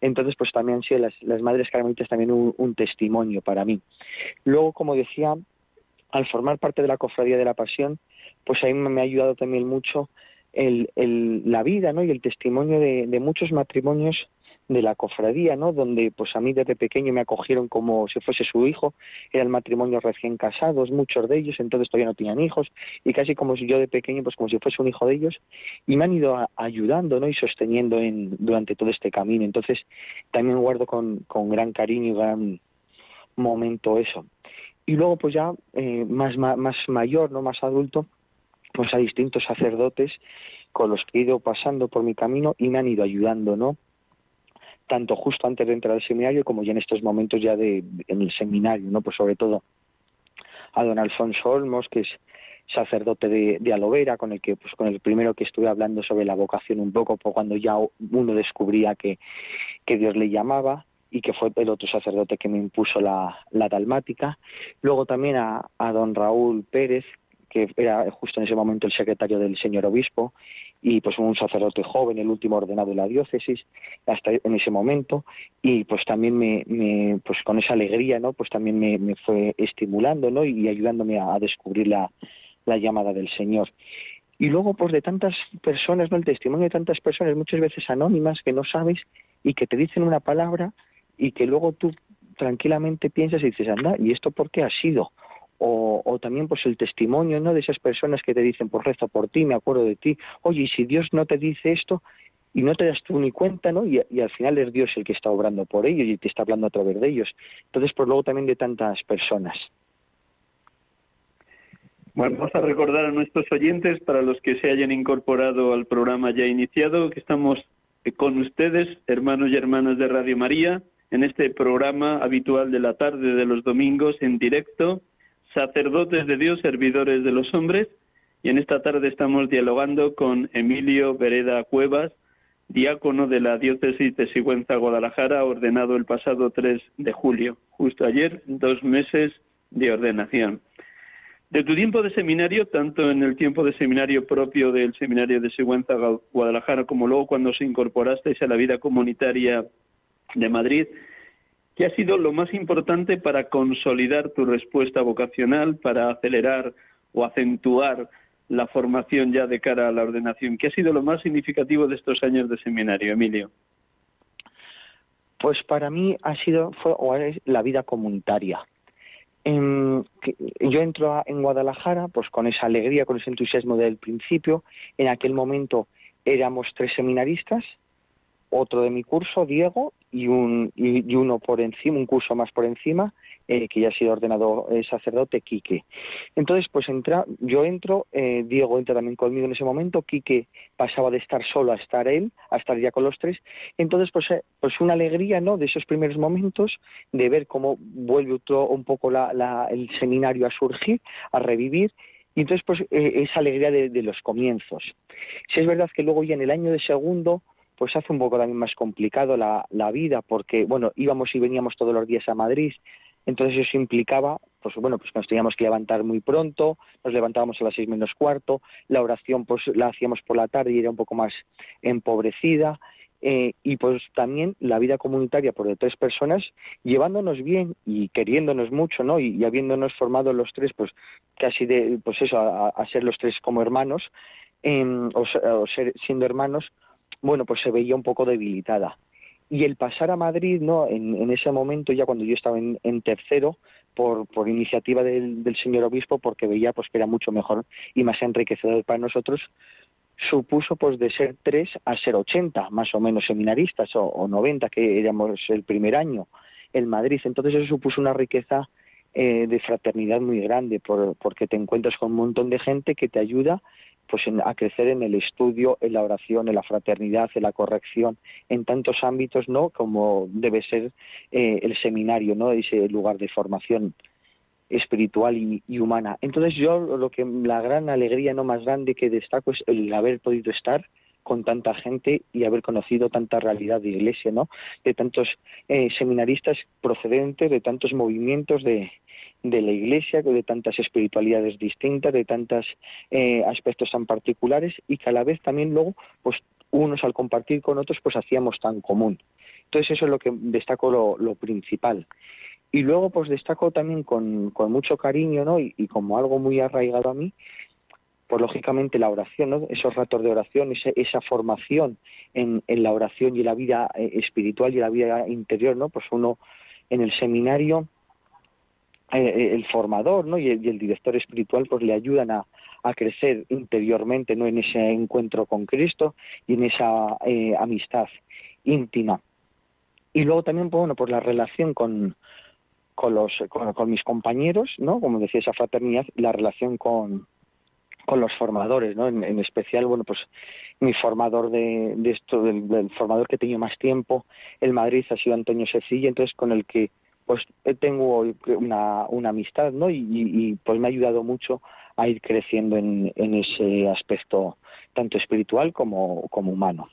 Entonces, pues también han sido las, madres carmelitas también un, testimonio para mí. Luego, como decía, al formar parte de la cofradía de la pasión, pues a mí me ha ayudado también mucho el, la vida ¿no? y el testimonio de muchos matrimonios de la cofradía, ¿no? Donde pues a mí desde pequeño me acogieron como si fuese su hijo, eran matrimonios recién casados, muchos de ellos, entonces todavía no tenían hijos, y casi como si yo de pequeño, pues como si fuese un hijo de ellos, y me han ido ayudando, ¿no? Y sosteniendo en, durante todo este camino. Entonces también guardo con, con gran cariño y gran momento eso. Y luego pues ya eh, más, más, más mayor, ¿no? Más adulto, pues a distintos sacerdotes con los que he ido pasando por mi camino y me han ido ayudando, ¿no? Tanto justo antes de entrar al seminario como ya en estos momentos ya de, en el seminario, ¿no? Pues sobre todo a don Alfonso Olmos, que es sacerdote de, de Alovera, con el que, pues con el primero que estuve hablando sobre la vocación un poco, pues cuando ya uno descubría que, que Dios le llamaba, y que fue el otro sacerdote que me impuso la, la dalmática. Luego también a, a don Raúl Pérez, que era justo en ese momento el secretario del señor obispo, y pues un sacerdote joven, el último ordenado de la diócesis, hasta en ese momento, y pues también me, me pues con esa alegría, ¿no? Pues también me, fue estimulando, ¿no? Y ayudándome a, descubrir la, la llamada del Señor. Y luego, pues de tantas personas, ¿no? El testimonio de tantas personas, muchas veces anónimas, que no sabes y que te dicen una palabra y que luego tú tranquilamente piensas y dices, anda, ¿y esto por qué ha sido? O, también pues el testimonio no de esas personas que te dicen pues, rezo por ti me acuerdo de ti oye y si Dios no te dice esto y no te das tú ni cuenta no y, al final es Dios el que está obrando por ellos y te está hablando a través de ellos entonces pues luego también de tantas personas. Bueno, vamos a recordar a nuestros oyentes, para los que se hayan incorporado al programa ya iniciado, que estamos con ustedes, hermanos y hermanas de Radio María, en este programa habitual de la tarde de los domingos en directo, sacerdotes de Dios, servidores de los hombres, y en esta tarde estamos dialogando con Emilio Vereda Cuevas, diácono de la diócesis de Sigüenza, Guadalajara, ordenado el pasado 3 de julio, justo ayer, dos meses de ordenación. De tu tiempo de seminario, tanto en el tiempo de seminario propio del seminario de Sigüenza, Guadalajara, como luego cuando se incorporasteis a la vida comunitaria de Madrid, ¿qué ha sido lo más importante para consolidar tu respuesta vocacional, para acelerar o acentuar la formación ya de cara a la ordenación? ¿Qué ha sido lo más significativo de estos años de seminario, Emilio? Pues para mí ha sido fue, o la vida comunitaria. En, yo entro en Guadalajara pues con esa alegría, con ese entusiasmo del principio. En aquel momento éramos tres seminaristas, otro de mi curso, Diego, y, un, y, uno por encima, un curso más por encima, eh, que ya ha sido ordenado eh, sacerdote, Quique. Entonces, pues entra, yo entro, eh, Diego entra también conmigo en ese momento, Quique pasaba de estar solo a estar él, a estar ya con los tres. Entonces, pues, pues una alegría, ¿no?, de esos primeros momentos, de ver cómo vuelve otro, un poco la, el seminario a surgir, a revivir, y entonces, pues, esa alegría de, de los comienzos. Si es verdad que luego ya en el año de segundo, pues hace un poco también más complicado la, la vida, porque, bueno, íbamos y veníamos todos los días a Madrid, entonces eso implicaba, pues bueno, pues nos teníamos que levantar muy pronto, nos levantábamos a las seis menos cuarto, la oración pues la hacíamos por la tarde y era un poco más empobrecida, eh, y pues también la vida comunitaria por de tres personas, llevándonos bien y queriéndonos mucho, ¿no? Y, habiéndonos formado los tres, pues casi de, pues eso, a, ser los tres como hermanos, em, o, o ser, siendo hermanos, bueno, pues se veía un poco debilitada. Y el pasar a Madrid, ¿no? En, ese momento, ya cuando yo estaba en, tercero, por, por iniciativa del, señor obispo, porque veía pues que era mucho mejor y más enriquecedor para nosotros, supuso pues de ser tres a ser ochenta, más o menos seminaristas, o, noventa, que éramos el primer año en Madrid. Entonces eso supuso una riqueza eh, de fraternidad muy grande, por, porque te encuentras con un montón de gente que te ayuda pues a crecer en el estudio, en la oración, en la fraternidad, en la corrección, en tantos ámbitos, ¿no? Como debe ser eh, el seminario, ¿no? Ese lugar de formación espiritual y, humana. Entonces yo lo que la gran alegría no más grande que destaco es el haber podido estar con tanta gente y haber conocido tanta realidad de iglesia, ¿no? De tantos eh, seminaristas procedentes de tantos movimientos de, de la Iglesia, de tantas espiritualidades distintas, de tantos eh, aspectos tan particulares y que a la vez también luego, pues unos al compartir con otros, pues hacíamos tan común. Entonces eso es lo que destaco lo, principal. Y luego pues destaco también con, con mucho cariño, ¿no? Y, como algo muy arraigado a mí, pues lógicamente la oración, ¿no? Esos ratos de oración, esa, esa formación en, en, la oración y la vida eh, espiritual y la vida interior, ¿no? Pues uno en el seminario el formador ¿no? y, el, director espiritual pues le ayudan a, crecer interiormente no en ese encuentro con Cristo y en esa eh, amistad íntima y luego también pues, bueno pues la relación con con los con, mis compañeros no como decía esa fraternidad la relación con con los formadores, ¿no? En, especial, bueno, pues mi formador de, de esto, del, formador que he tenido más tiempo en Madrid ha sido Antonio Secilla, entonces con el que pues eh, tengo una, amistad, ¿no? Y, pues me ha ayudado mucho a ir creciendo en, en ese aspecto tanto espiritual como, como humano.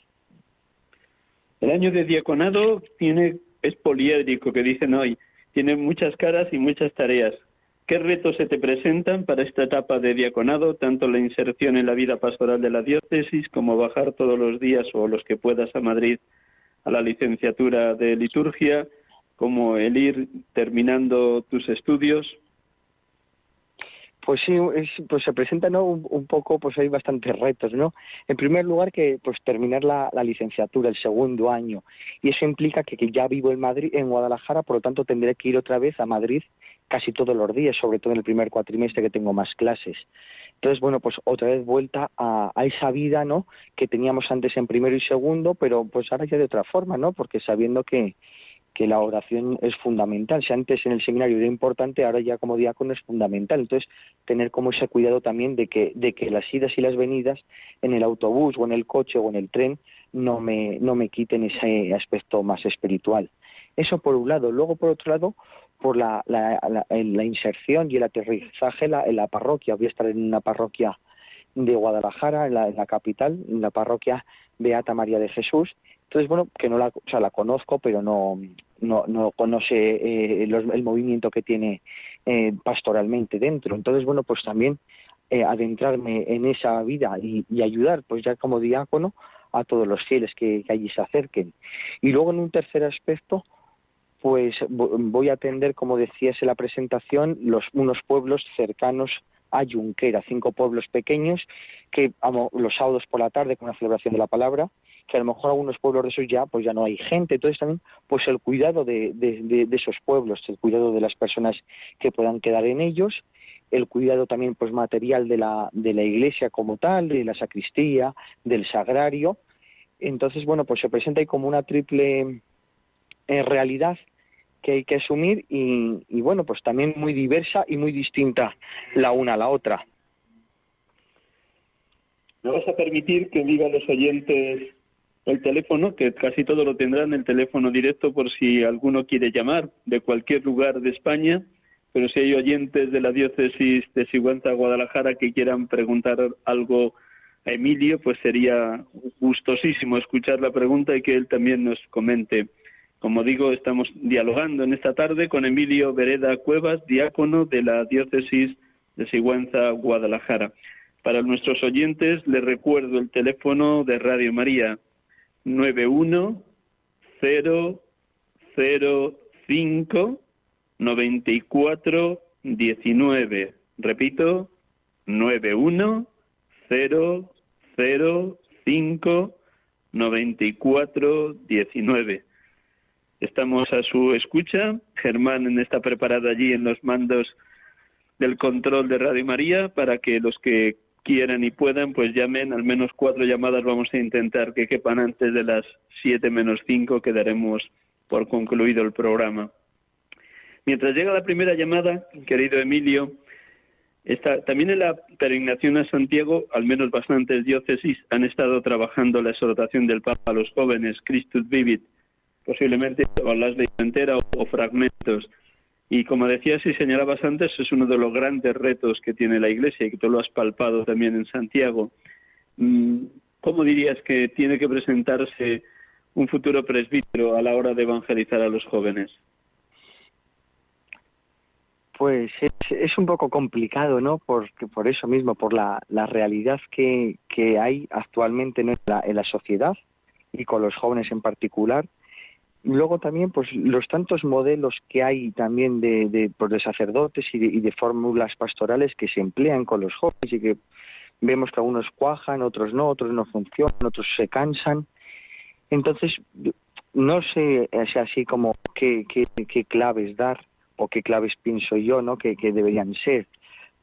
El año de diaconado tiene es poliédrico, que dicen hoy, tiene muchas caras y muchas tareas. ¿Qué retos se te presentan para esta etapa de diaconado, tanto la inserción en la vida pastoral de la diócesis como bajar todos los días o los que puedas a Madrid a la licenciatura de liturgia, como el ir terminando tus estudios? Pues sí, pues se presentan ¿no? un, poco, pues hay bastantes retos, ¿no? En primer lugar que pues terminar la, licenciatura, el segundo año, y eso implica que, que, ya vivo en Madrid, en Guadalajara, por lo tanto tendré que ir otra vez a Madrid casi todos los días, sobre todo en el primer cuatrimestre que tengo más clases. Entonces, bueno, pues otra vez vuelta a, a, esa vida, ¿no? Que teníamos antes en primero y segundo, pero pues ahora ya de otra forma, ¿no? Porque sabiendo que, que la oración es fundamental. Si antes en el seminario era importante, ahora ya como diácono es fundamental. Entonces, tener como ese cuidado también de que, de que las idas y las venidas en el autobús o en el coche o en el tren no me, no me quiten ese aspecto más espiritual. Eso por un lado. Luego, por otro lado, por la, la, inserción y el aterrizaje en la, parroquia. Voy a estar en una parroquia de Guadalajara, en la, en la capital, en la parroquia Beata María de Jesús, entonces, bueno, que no la, o sea, la conozco, pero no, no, no conoce eh, el movimiento que tiene eh, pastoralmente dentro. Entonces, bueno, pues también eh, adentrarme en esa vida y, ayudar, pues ya como diácono, a todos los fieles que, allí se acerquen. Y luego, en un tercer aspecto, pues voy a atender, como decías en la presentación, los, unos pueblos cercanos a Junquera, cinco pueblos pequeños que los sábados por la tarde con la celebración de la palabra que a lo mejor algunos pueblos de esos ya pues ya no hay gente. Entonces también pues el cuidado de, de, esos pueblos el cuidado de las personas que puedan quedar en ellos el cuidado también pues material de la de la iglesia como tal de la sacristía del sagrario. Entonces bueno pues se presenta ahí como una triple eh, realidad que hay que asumir y, y bueno pues también muy diversa y muy distinta la una a la otra. ¿Me vas a permitir que diga a los oyentes el teléfono, que casi todo lo tendrán el teléfono directo por si alguno quiere llamar de cualquier lugar de España, pero si hay oyentes de la diócesis de Sigüenza, Guadalajara, que quieran preguntar algo a Emilio, pues sería gustosísimo escuchar la pregunta y que él también nos comente. Como digo, estamos dialogando en esta tarde con Emilio Vereda Cuevas, diácono de la diócesis de Sigüenza, Guadalajara. Para nuestros oyentes les recuerdo el teléfono de Radio María, 91 0 0 5 94 19. Repito, 91 0 0 5 94 19. Estamos a su escucha. Germán está preparado allí en los mandos del control de Radio María para que los que quieran y puedan, pues llamen, al menos cuatro llamadas vamos a intentar que quepan antes de las siete menos cinco, que daremos por concluido el programa. Mientras llega la primera llamada, querido Emilio, está, también en la peregrinación a Santiago, al menos bastantes diócesis han estado trabajando la exhortación del Papa a los jóvenes, Christus Vivit, posiblemente o las de entera o fragmentos. Y como decías y señalabas antes, es uno de los grandes retos que tiene la Iglesia y que tú lo has palpado también en Santiago. Mm, ¿Cómo dirías que tiene que presentarse un futuro presbítero a la hora de evangelizar a los jóvenes? Pues es, un poco complicado, ¿no? Porque por eso mismo, por la, realidad que, que hay actualmente en la sociedad y con los jóvenes en particular, luego también pues los tantos modelos que hay también de, de, pues, de sacerdotes y de, fórmulas pastorales que se emplean con los jóvenes y que vemos que algunos cuajan, otros no, otros no funcionan, otros se cansan. Entonces, no sé así como qué, qué, qué, claves dar o qué claves pienso yo no que, que deberían ser.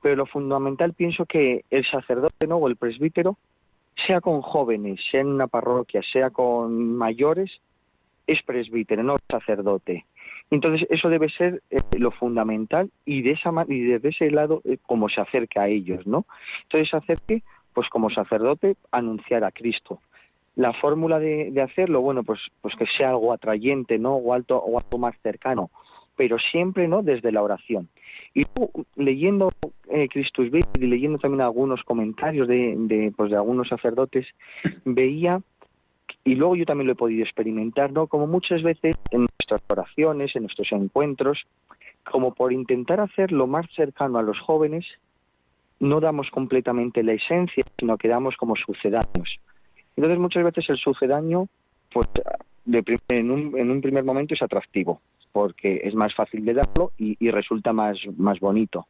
Pero lo fundamental pienso que el sacerdote ¿no? o el presbítero, sea con jóvenes, sea en una parroquia, sea con mayores, es presbítero, no sacerdote. Entonces, eso debe ser eh, lo fundamental y, de esa, desde ese lado, eh, como se acerca a ellos, ¿no? Entonces, acerque, pues como sacerdote, anunciar a Cristo. La fórmula de, hacerlo, bueno, pues, pues que sea algo atrayente, ¿no? O, alto, o algo más cercano, pero siempre, ¿no? Desde la oración. Y leyendo eh, y leyendo también algunos comentarios de, pues, de algunos sacerdotes, veía y luego yo también lo he podido experimentar, ¿no? Como muchas veces en nuestras oraciones, en nuestros encuentros, como por intentar hacerlo más cercano a los jóvenes, no damos completamente la esencia, sino que damos como sucedáneos. Entonces muchas veces el sucedáneo, pues en, un, en un primer momento es atractivo, porque es más fácil de darlo y, y resulta más, más bonito.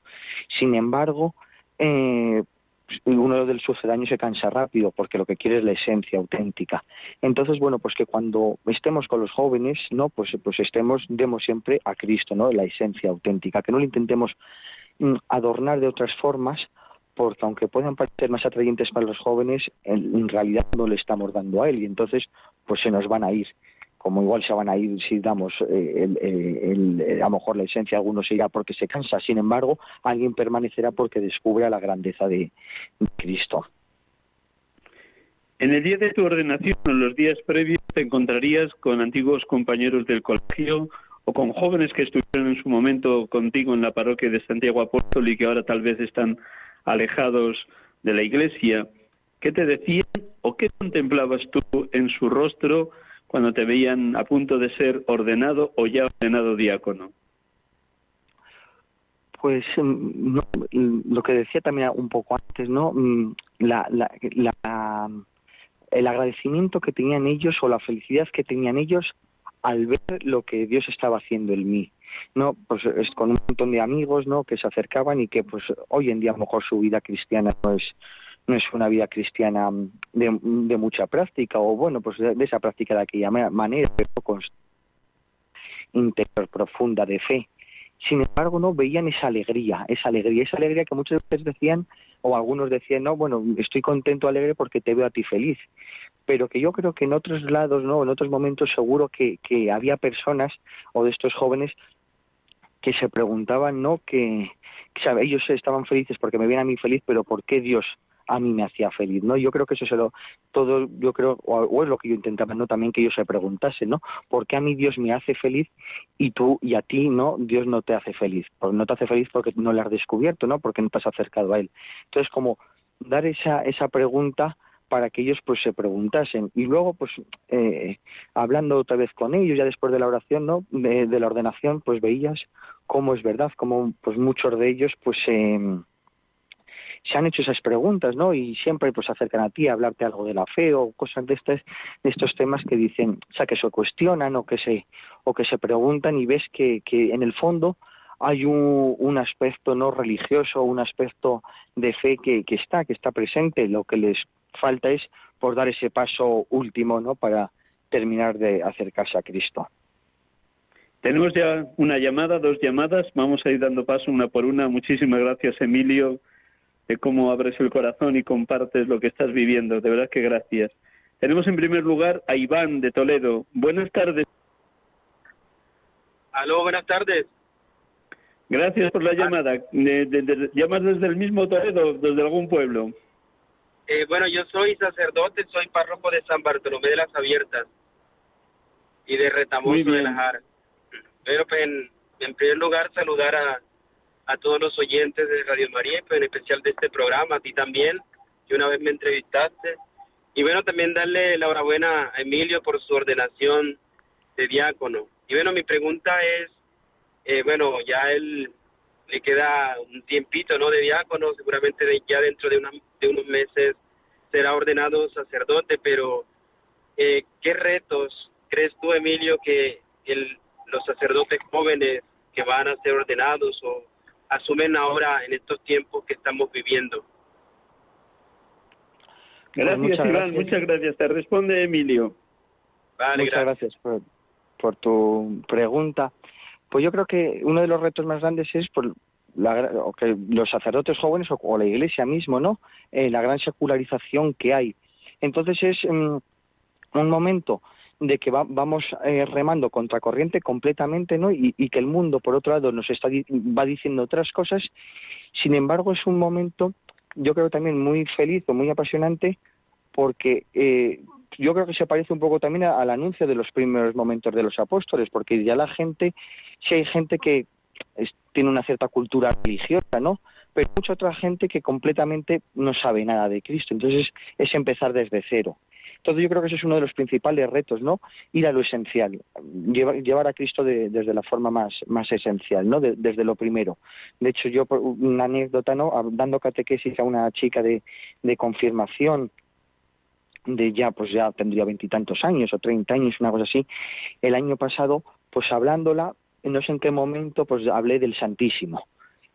Sin embargo, eh, uno del sucedaño se cansa rápido porque lo que quiere es la esencia auténtica. Entonces, bueno, pues que cuando estemos con los jóvenes, ¿no? Pues, pues estemos, demos siempre a Cristo, ¿no? La esencia auténtica, que no lo intentemos mm, adornar de otras formas, porque aunque puedan parecer más atrayentes para los jóvenes, en, realidad no le estamos dando a él y entonces pues se nos van a ir como igual se van a ir si damos eh, el, a lo mejor la esencia, algunos se irá porque se cansa, sin embargo, alguien permanecerá porque descubre la grandeza de, Cristo. En el día de tu ordenación, en los días previos, te encontrarías con antiguos compañeros del colegio o con jóvenes que estuvieron en su momento contigo en la parroquia de Santiago Apóstol y que ahora tal vez están alejados de la iglesia. ¿Qué te decían o qué contemplabas tú en su rostro cuando te veían a punto de ser ordenado o ya ordenado diácono? Pues mm, lo que decía también un poco antes, ¿no? Mm, la, el agradecimiento que tenían ellos o la felicidad que tenían ellos al ver lo que Dios estaba haciendo en mí. No, pues es con un montón de amigos, ¿no? Que se acercaban y que, pues, hoy en día a lo mejor su vida cristiana no es no es una vida cristiana de, mucha práctica o bueno pues de, esa práctica de aquella manera pero interior profunda de fe. Sin embargo no veían esa alegría esa alegría esa alegría que muchas veces decían o algunos decían no bueno estoy contento alegre porque te veo a ti feliz pero que yo creo que en otros lados no en otros momentos seguro que, había personas o de estos jóvenes que se preguntaban no que, que ellos estaban felices porque me ven a mí feliz pero por qué Dios a mí me hacía feliz, ¿no? Yo creo que eso se lo, todo, yo creo, o, es lo que yo intentaba, ¿no? También que ellos se preguntasen, ¿no? ¿Por qué a mí Dios me hace feliz y tú y a ti, ¿no? Dios no te hace feliz. Porque no te hace feliz porque no le has descubierto, ¿no? Porque no te has acercado a Él. Entonces, como dar esa, esa pregunta para que ellos pues se preguntasen y luego pues eh, hablando otra vez con ellos ya después de la oración no de, la ordenación pues veías cómo es verdad cómo pues muchos de ellos pues eh, se han hecho esas preguntas, ¿no? Y siempre pues acercan a ti a hablarte algo de la fe o cosas de estos, de estos temas que dicen, o sea, que se cuestionan o que se, o que se preguntan y ves que, que en el fondo hay un, un, aspecto no religioso, un aspecto de fe que, que está, que está presente. Lo que les falta es por dar ese paso último, ¿no? Para terminar de acercarse a Cristo. Tenemos ya una llamada, dos llamadas. Vamos a ir dando paso una por una. Muchísimas gracias, Emilio de cómo abres el corazón y compartes lo que estás viviendo. De verdad que gracias. Tenemos en primer lugar a Iván de Toledo. Buenas tardes. Aló, buenas tardes. Gracias por la ah. llamada. De, ¿Llamas desde el mismo Toledo, desde algún pueblo? Eh, bueno, yo soy sacerdote, soy párroco de San Bartolomé de las Abiertas y de Retamoso de la Jara. Pero pues, en primer lugar saludar a, a todos los oyentes de Radio María, en especial de este programa, a ti también, que una vez me entrevistaste. Y bueno, también darle la enhorabuena a Emilio por su ordenación de diácono. Y bueno, mi pregunta es, eh, bueno, ya él le queda un tiempito, ¿no? De diácono, seguramente ya dentro de, de unos meses será ordenado sacerdote, pero eh, ¿qué retos crees tú, Emilio, que el, los sacerdotes jóvenes que van a ser ordenados o asumen ahora en estos tiempos que estamos viviendo. Pues gracias, muchas Iván, gracias. muchas gracias. Te responde Emilio. Vale, muchas gracias, por, por, tu pregunta. Pues yo creo que uno de los retos más grandes es por la, que los sacerdotes jóvenes o, la iglesia mismo, ¿no? Eh, la gran secularización que hay. Entonces es mm, un momento de que vamos eh, remando contracorriente completamente, ¿no? Y, que el mundo, por otro lado, nos está va diciendo otras cosas. Sin embargo, es un momento, yo creo también muy feliz o muy apasionante, porque eh, yo creo que se parece un poco también al anuncio de los primeros momentos de los apóstoles, porque ya la gente, si hay gente que tiene una cierta cultura religiosa, ¿no? Pero mucha otra gente que completamente no sabe nada de Cristo. Entonces es empezar desde cero. Entonces yo creo que ese es uno de los principales retos, ¿no? Ir a lo esencial, llevar, a Cristo desde la forma más, más esencial, ¿no? desde lo primero. De hecho, yo, una anécdota, ¿no? Dando catequesis a una chica de, de confirmación, de ya, pues ya tendría veintitantos años o treinta años, una cosa así, el año pasado, pues hablándola, no sé en qué momento, pues hablé del Santísimo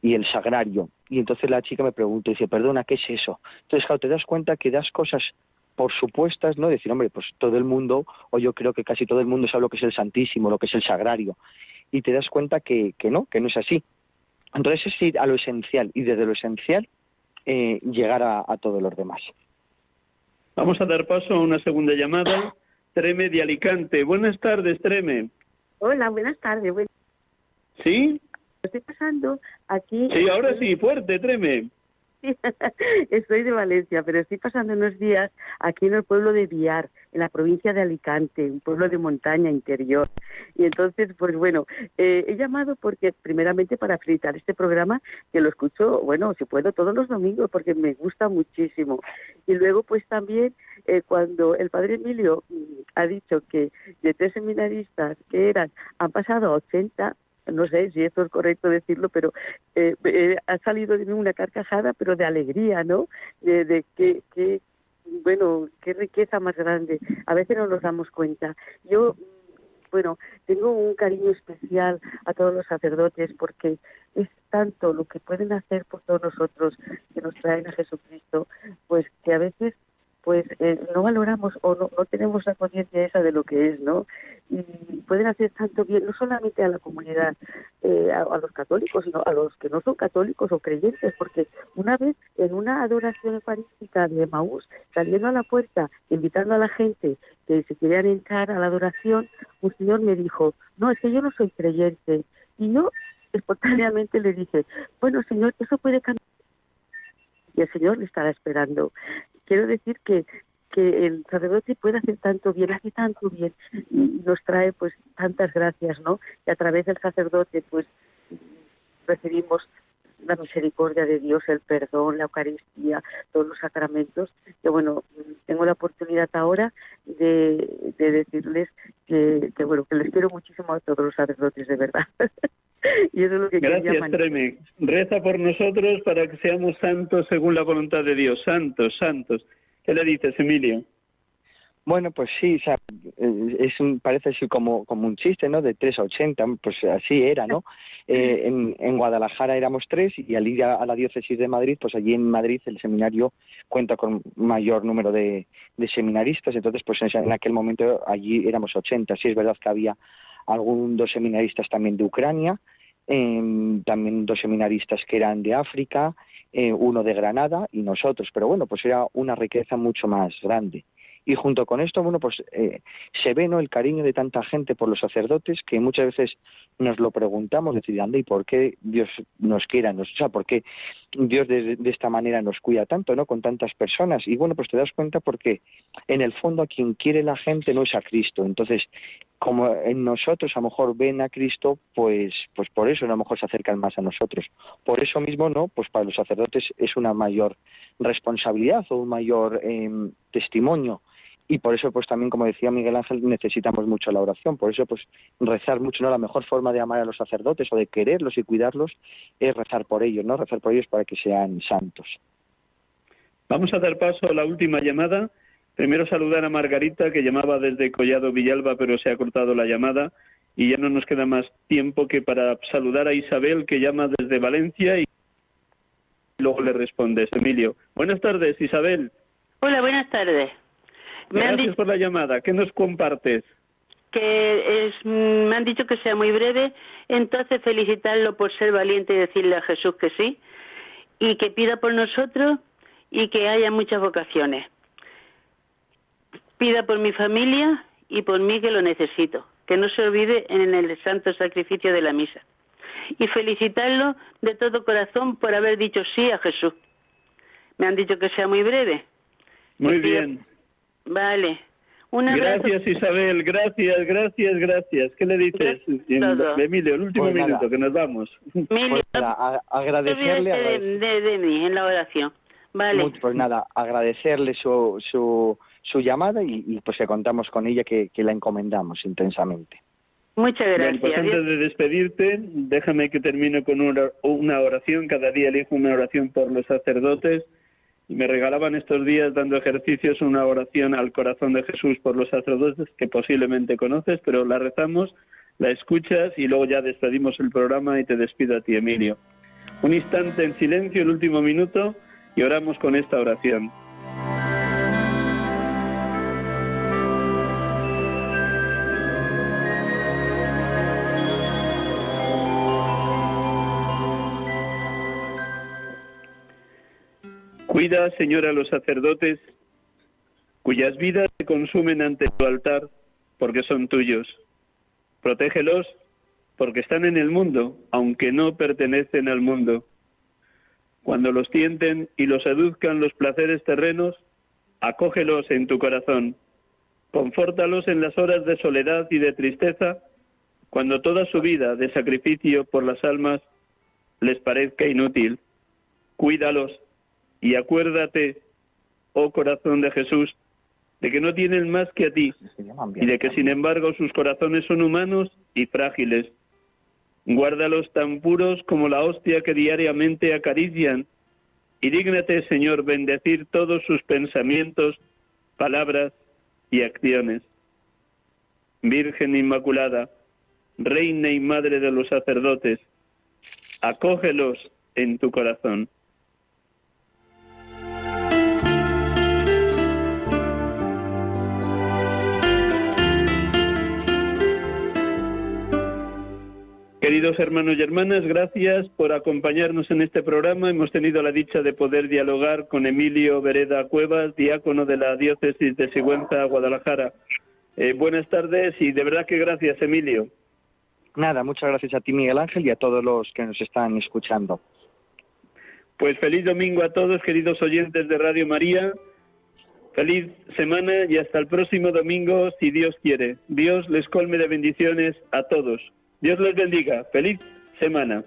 y el sagrario. Y entonces la chica me pregunta, dice, perdona, ¿qué es eso? Entonces, claro, te das cuenta que das cosas por supuestas, ¿no? Decir, hombre, pues todo el mundo, o yo creo que casi todo el mundo sabe lo que es el Santísimo, lo que es el Sagrario, y te das cuenta que, que no, que no es así. Entonces es ir a lo esencial, y desde lo esencial eh, llegar a, a todos los demás. Vamos a dar paso a una segunda llamada. Treme de Alicante. Buenas tardes, Treme. Hola, buenas tardes. ¿Sí? Estoy pasando aquí. Sí, ahora sí, fuerte, Treme. Estoy de Valencia, pero estoy pasando unos días aquí en el pueblo de Viar, en la provincia de Alicante, un pueblo de montaña interior. Y entonces, pues bueno, eh, he llamado porque, primeramente, para felicitar este programa, que lo escucho, bueno, si puedo, todos los domingos, porque me gusta muchísimo. Y luego, pues también, eh, cuando el padre Emilio mm, ha dicho que de tres seminaristas que eran, han pasado a 80, no sé si esto es correcto decirlo, pero eh, eh, ha salido de mí una carcajada, pero de alegría, ¿no? De, bueno, qué riqueza más grande. A veces no nos damos cuenta. Yo, bueno, tengo un cariño especial a todos los sacerdotes porque es tanto lo que pueden hacer por todos nosotros que nos traen a Jesucristo, pues que a veces pues eh, no valoramos o no, no tenemos la conciencia esa de lo que es, ¿no? Y pueden hacer tanto bien, no solamente a la comunidad, eh, a, los católicos, sino a los que no son católicos o creyentes, porque una vez en una adoración eucarística de Maús, saliendo a la puerta, invitando a la gente que se querían entrar a la adoración, un señor me dijo, no, es que yo no soy creyente. Y yo espontáneamente le dije, bueno, señor, eso puede cambiar y el Señor le estará esperando quiero decir que que el sacerdote puede hacer tanto bien, hace tanto bien y nos trae pues tantas gracias, ¿no? Y a través del sacerdote pues recibimos la misericordia de Dios, el perdón, la Eucaristía, todos los sacramentos. Que bueno, tengo la oportunidad ahora de, decirles que, bueno, que les quiero muchísimo a todos los sacerdotes, de verdad. y eso es lo que Gracias, Treme. Reza por nosotros para que seamos santos según la voluntad de Dios. Santos, santos. ¿Qué le dices, Emilio? Bueno, pues sí, es un, parece así como, como un chiste, ¿no? De 3 a 80, pues así era, ¿no? Eh, en, en, Guadalajara éramos tres y al ir a, la diócesis de Madrid, pues allí en Madrid el seminario cuenta con mayor número de, de seminaristas, entonces pues en, en, aquel momento allí éramos 80. Sí es verdad que había algunos dos seminaristas también de Ucrania, eh, también dos seminaristas que eran de África, eh, uno de Granada y nosotros, pero bueno, pues era una riqueza mucho más grande. Y junto con esto, bueno, pues eh, se ve ¿no? el cariño de tanta gente por los sacerdotes que muchas veces nos lo preguntamos, decir, ¿y por qué Dios nos quiera? Nos, o sea, ¿por qué Dios de, esta manera nos cuida tanto, ¿no? Con tantas personas. Y bueno, pues te das cuenta porque en el fondo a quien quiere la gente no es a Cristo. Entonces, como en nosotros a lo mejor ven a Cristo, pues, pues por eso a lo mejor se acercan más a nosotros. Por eso mismo, ¿no? Pues para los sacerdotes es una mayor responsabilidad o un mayor em, testimonio. Y por eso pues también como decía Miguel Ángel necesitamos mucho la oración. Por eso pues rezar mucho no la mejor forma de amar a los sacerdotes o de quererlos y cuidarlos es rezar por ellos no rezar por ellos para que sean santos. Vamos a dar paso a la última llamada. Primero saludar a Margarita que llamaba desde Collado Villalba pero se ha cortado la llamada y ya no nos queda más tiempo que para saludar a Isabel que llama desde Valencia y luego le respondes Emilio. Buenas tardes Isabel hola buenas tardes Gracias por la llamada. ¿Qué nos compartes? Que es, me han dicho que sea muy breve, entonces felicitarlo por ser valiente y decirle a Jesús que sí, y que pida por nosotros y que haya muchas vocaciones. Pida por mi familia y por mí que lo necesito, que no se olvide en el santo sacrificio de la misa. Y felicitarlo de todo corazón por haber dicho sí a Jesús. Me han dicho que sea muy breve. Muy bien. Vale. gracias Isabel, gracias, gracias, gracias. ¿Qué le dices? Emilio, el último pues minuto, que nos vamos. Pues agradecerle de, mí en la oración. Vale. pues nada, agradecerle su, su, su llamada y, pues que contamos con ella, que, que la encomendamos intensamente. Muchas gracias. pues antes de despedirte, déjame que termine con una, una oración. Cada día elijo una oración por los sacerdotes y me regalaban estos días dando ejercicios una oración al corazón de Jesús por los sacerdotes que posiblemente conoces, pero la rezamos, la escuchas y luego ya despedimos el programa y te despido a ti, Emilio. Un instante en silencio, el último minuto, y oramos con esta oración. Cuida, Señor, a los sacerdotes, cuyas vidas se consumen ante tu altar porque son tuyos. Protégelos porque están en el mundo, aunque no pertenecen al mundo. Cuando los tienten y los seduzcan los placeres terrenos, acógelos en tu corazón. Confórtalos en las horas de soledad y de tristeza, cuando toda su vida de sacrificio por las almas les parezca inútil. Cuídalos y acuérdate, oh corazón de Jesús, de que no tienen más que a ti y de que sin embargo sus corazones son humanos y frágiles. Guárdalos tan puros como la hostia que diariamente acarician y dígnate, Señor, bendecir todos sus pensamientos, palabras y acciones. Virgen Inmaculada, Reina y Madre de los sacerdotes, acógelos en tu corazón. Queridos hermanos y hermanas, gracias por acompañarnos en este programa. Hemos tenido la dicha de poder dialogar con Emilio Vereda Cuevas, diácono de la diócesis de Sigüenza, Guadalajara. Eh, buenas tardes y de verdad que gracias, Emilio. Nada, muchas gracias a ti, Miguel Ángel, y a todos los que nos están escuchando. Pues feliz domingo a todos, queridos oyentes de Radio María. Feliz semana y hasta el próximo domingo, si Dios quiere. Dios les colme de bendiciones a todos. Dios les bendiga. Feliz semana.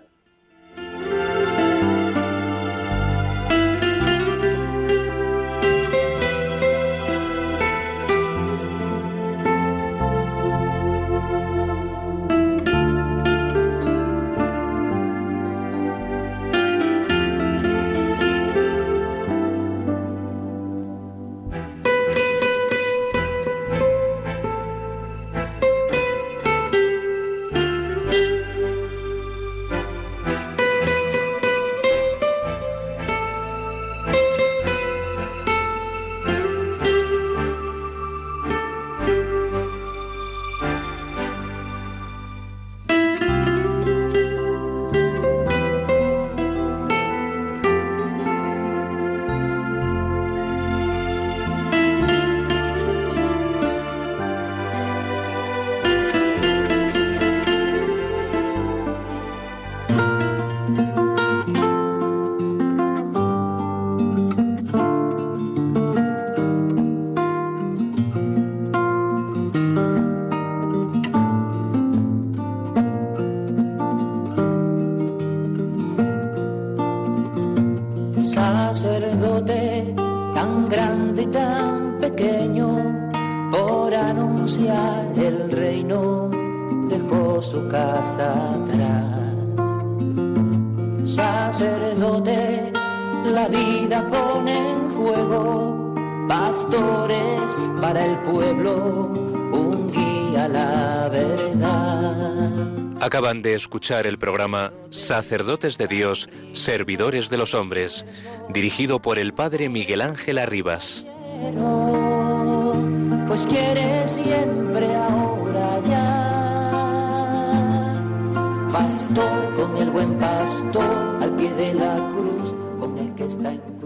De escuchar el programa Sacerdotes de Dios, Servidores de los Hombres, dirigido por el Padre Miguel Ángel Arribas. Pues pastor con el buen pastor al pie de la cruz, con el que está en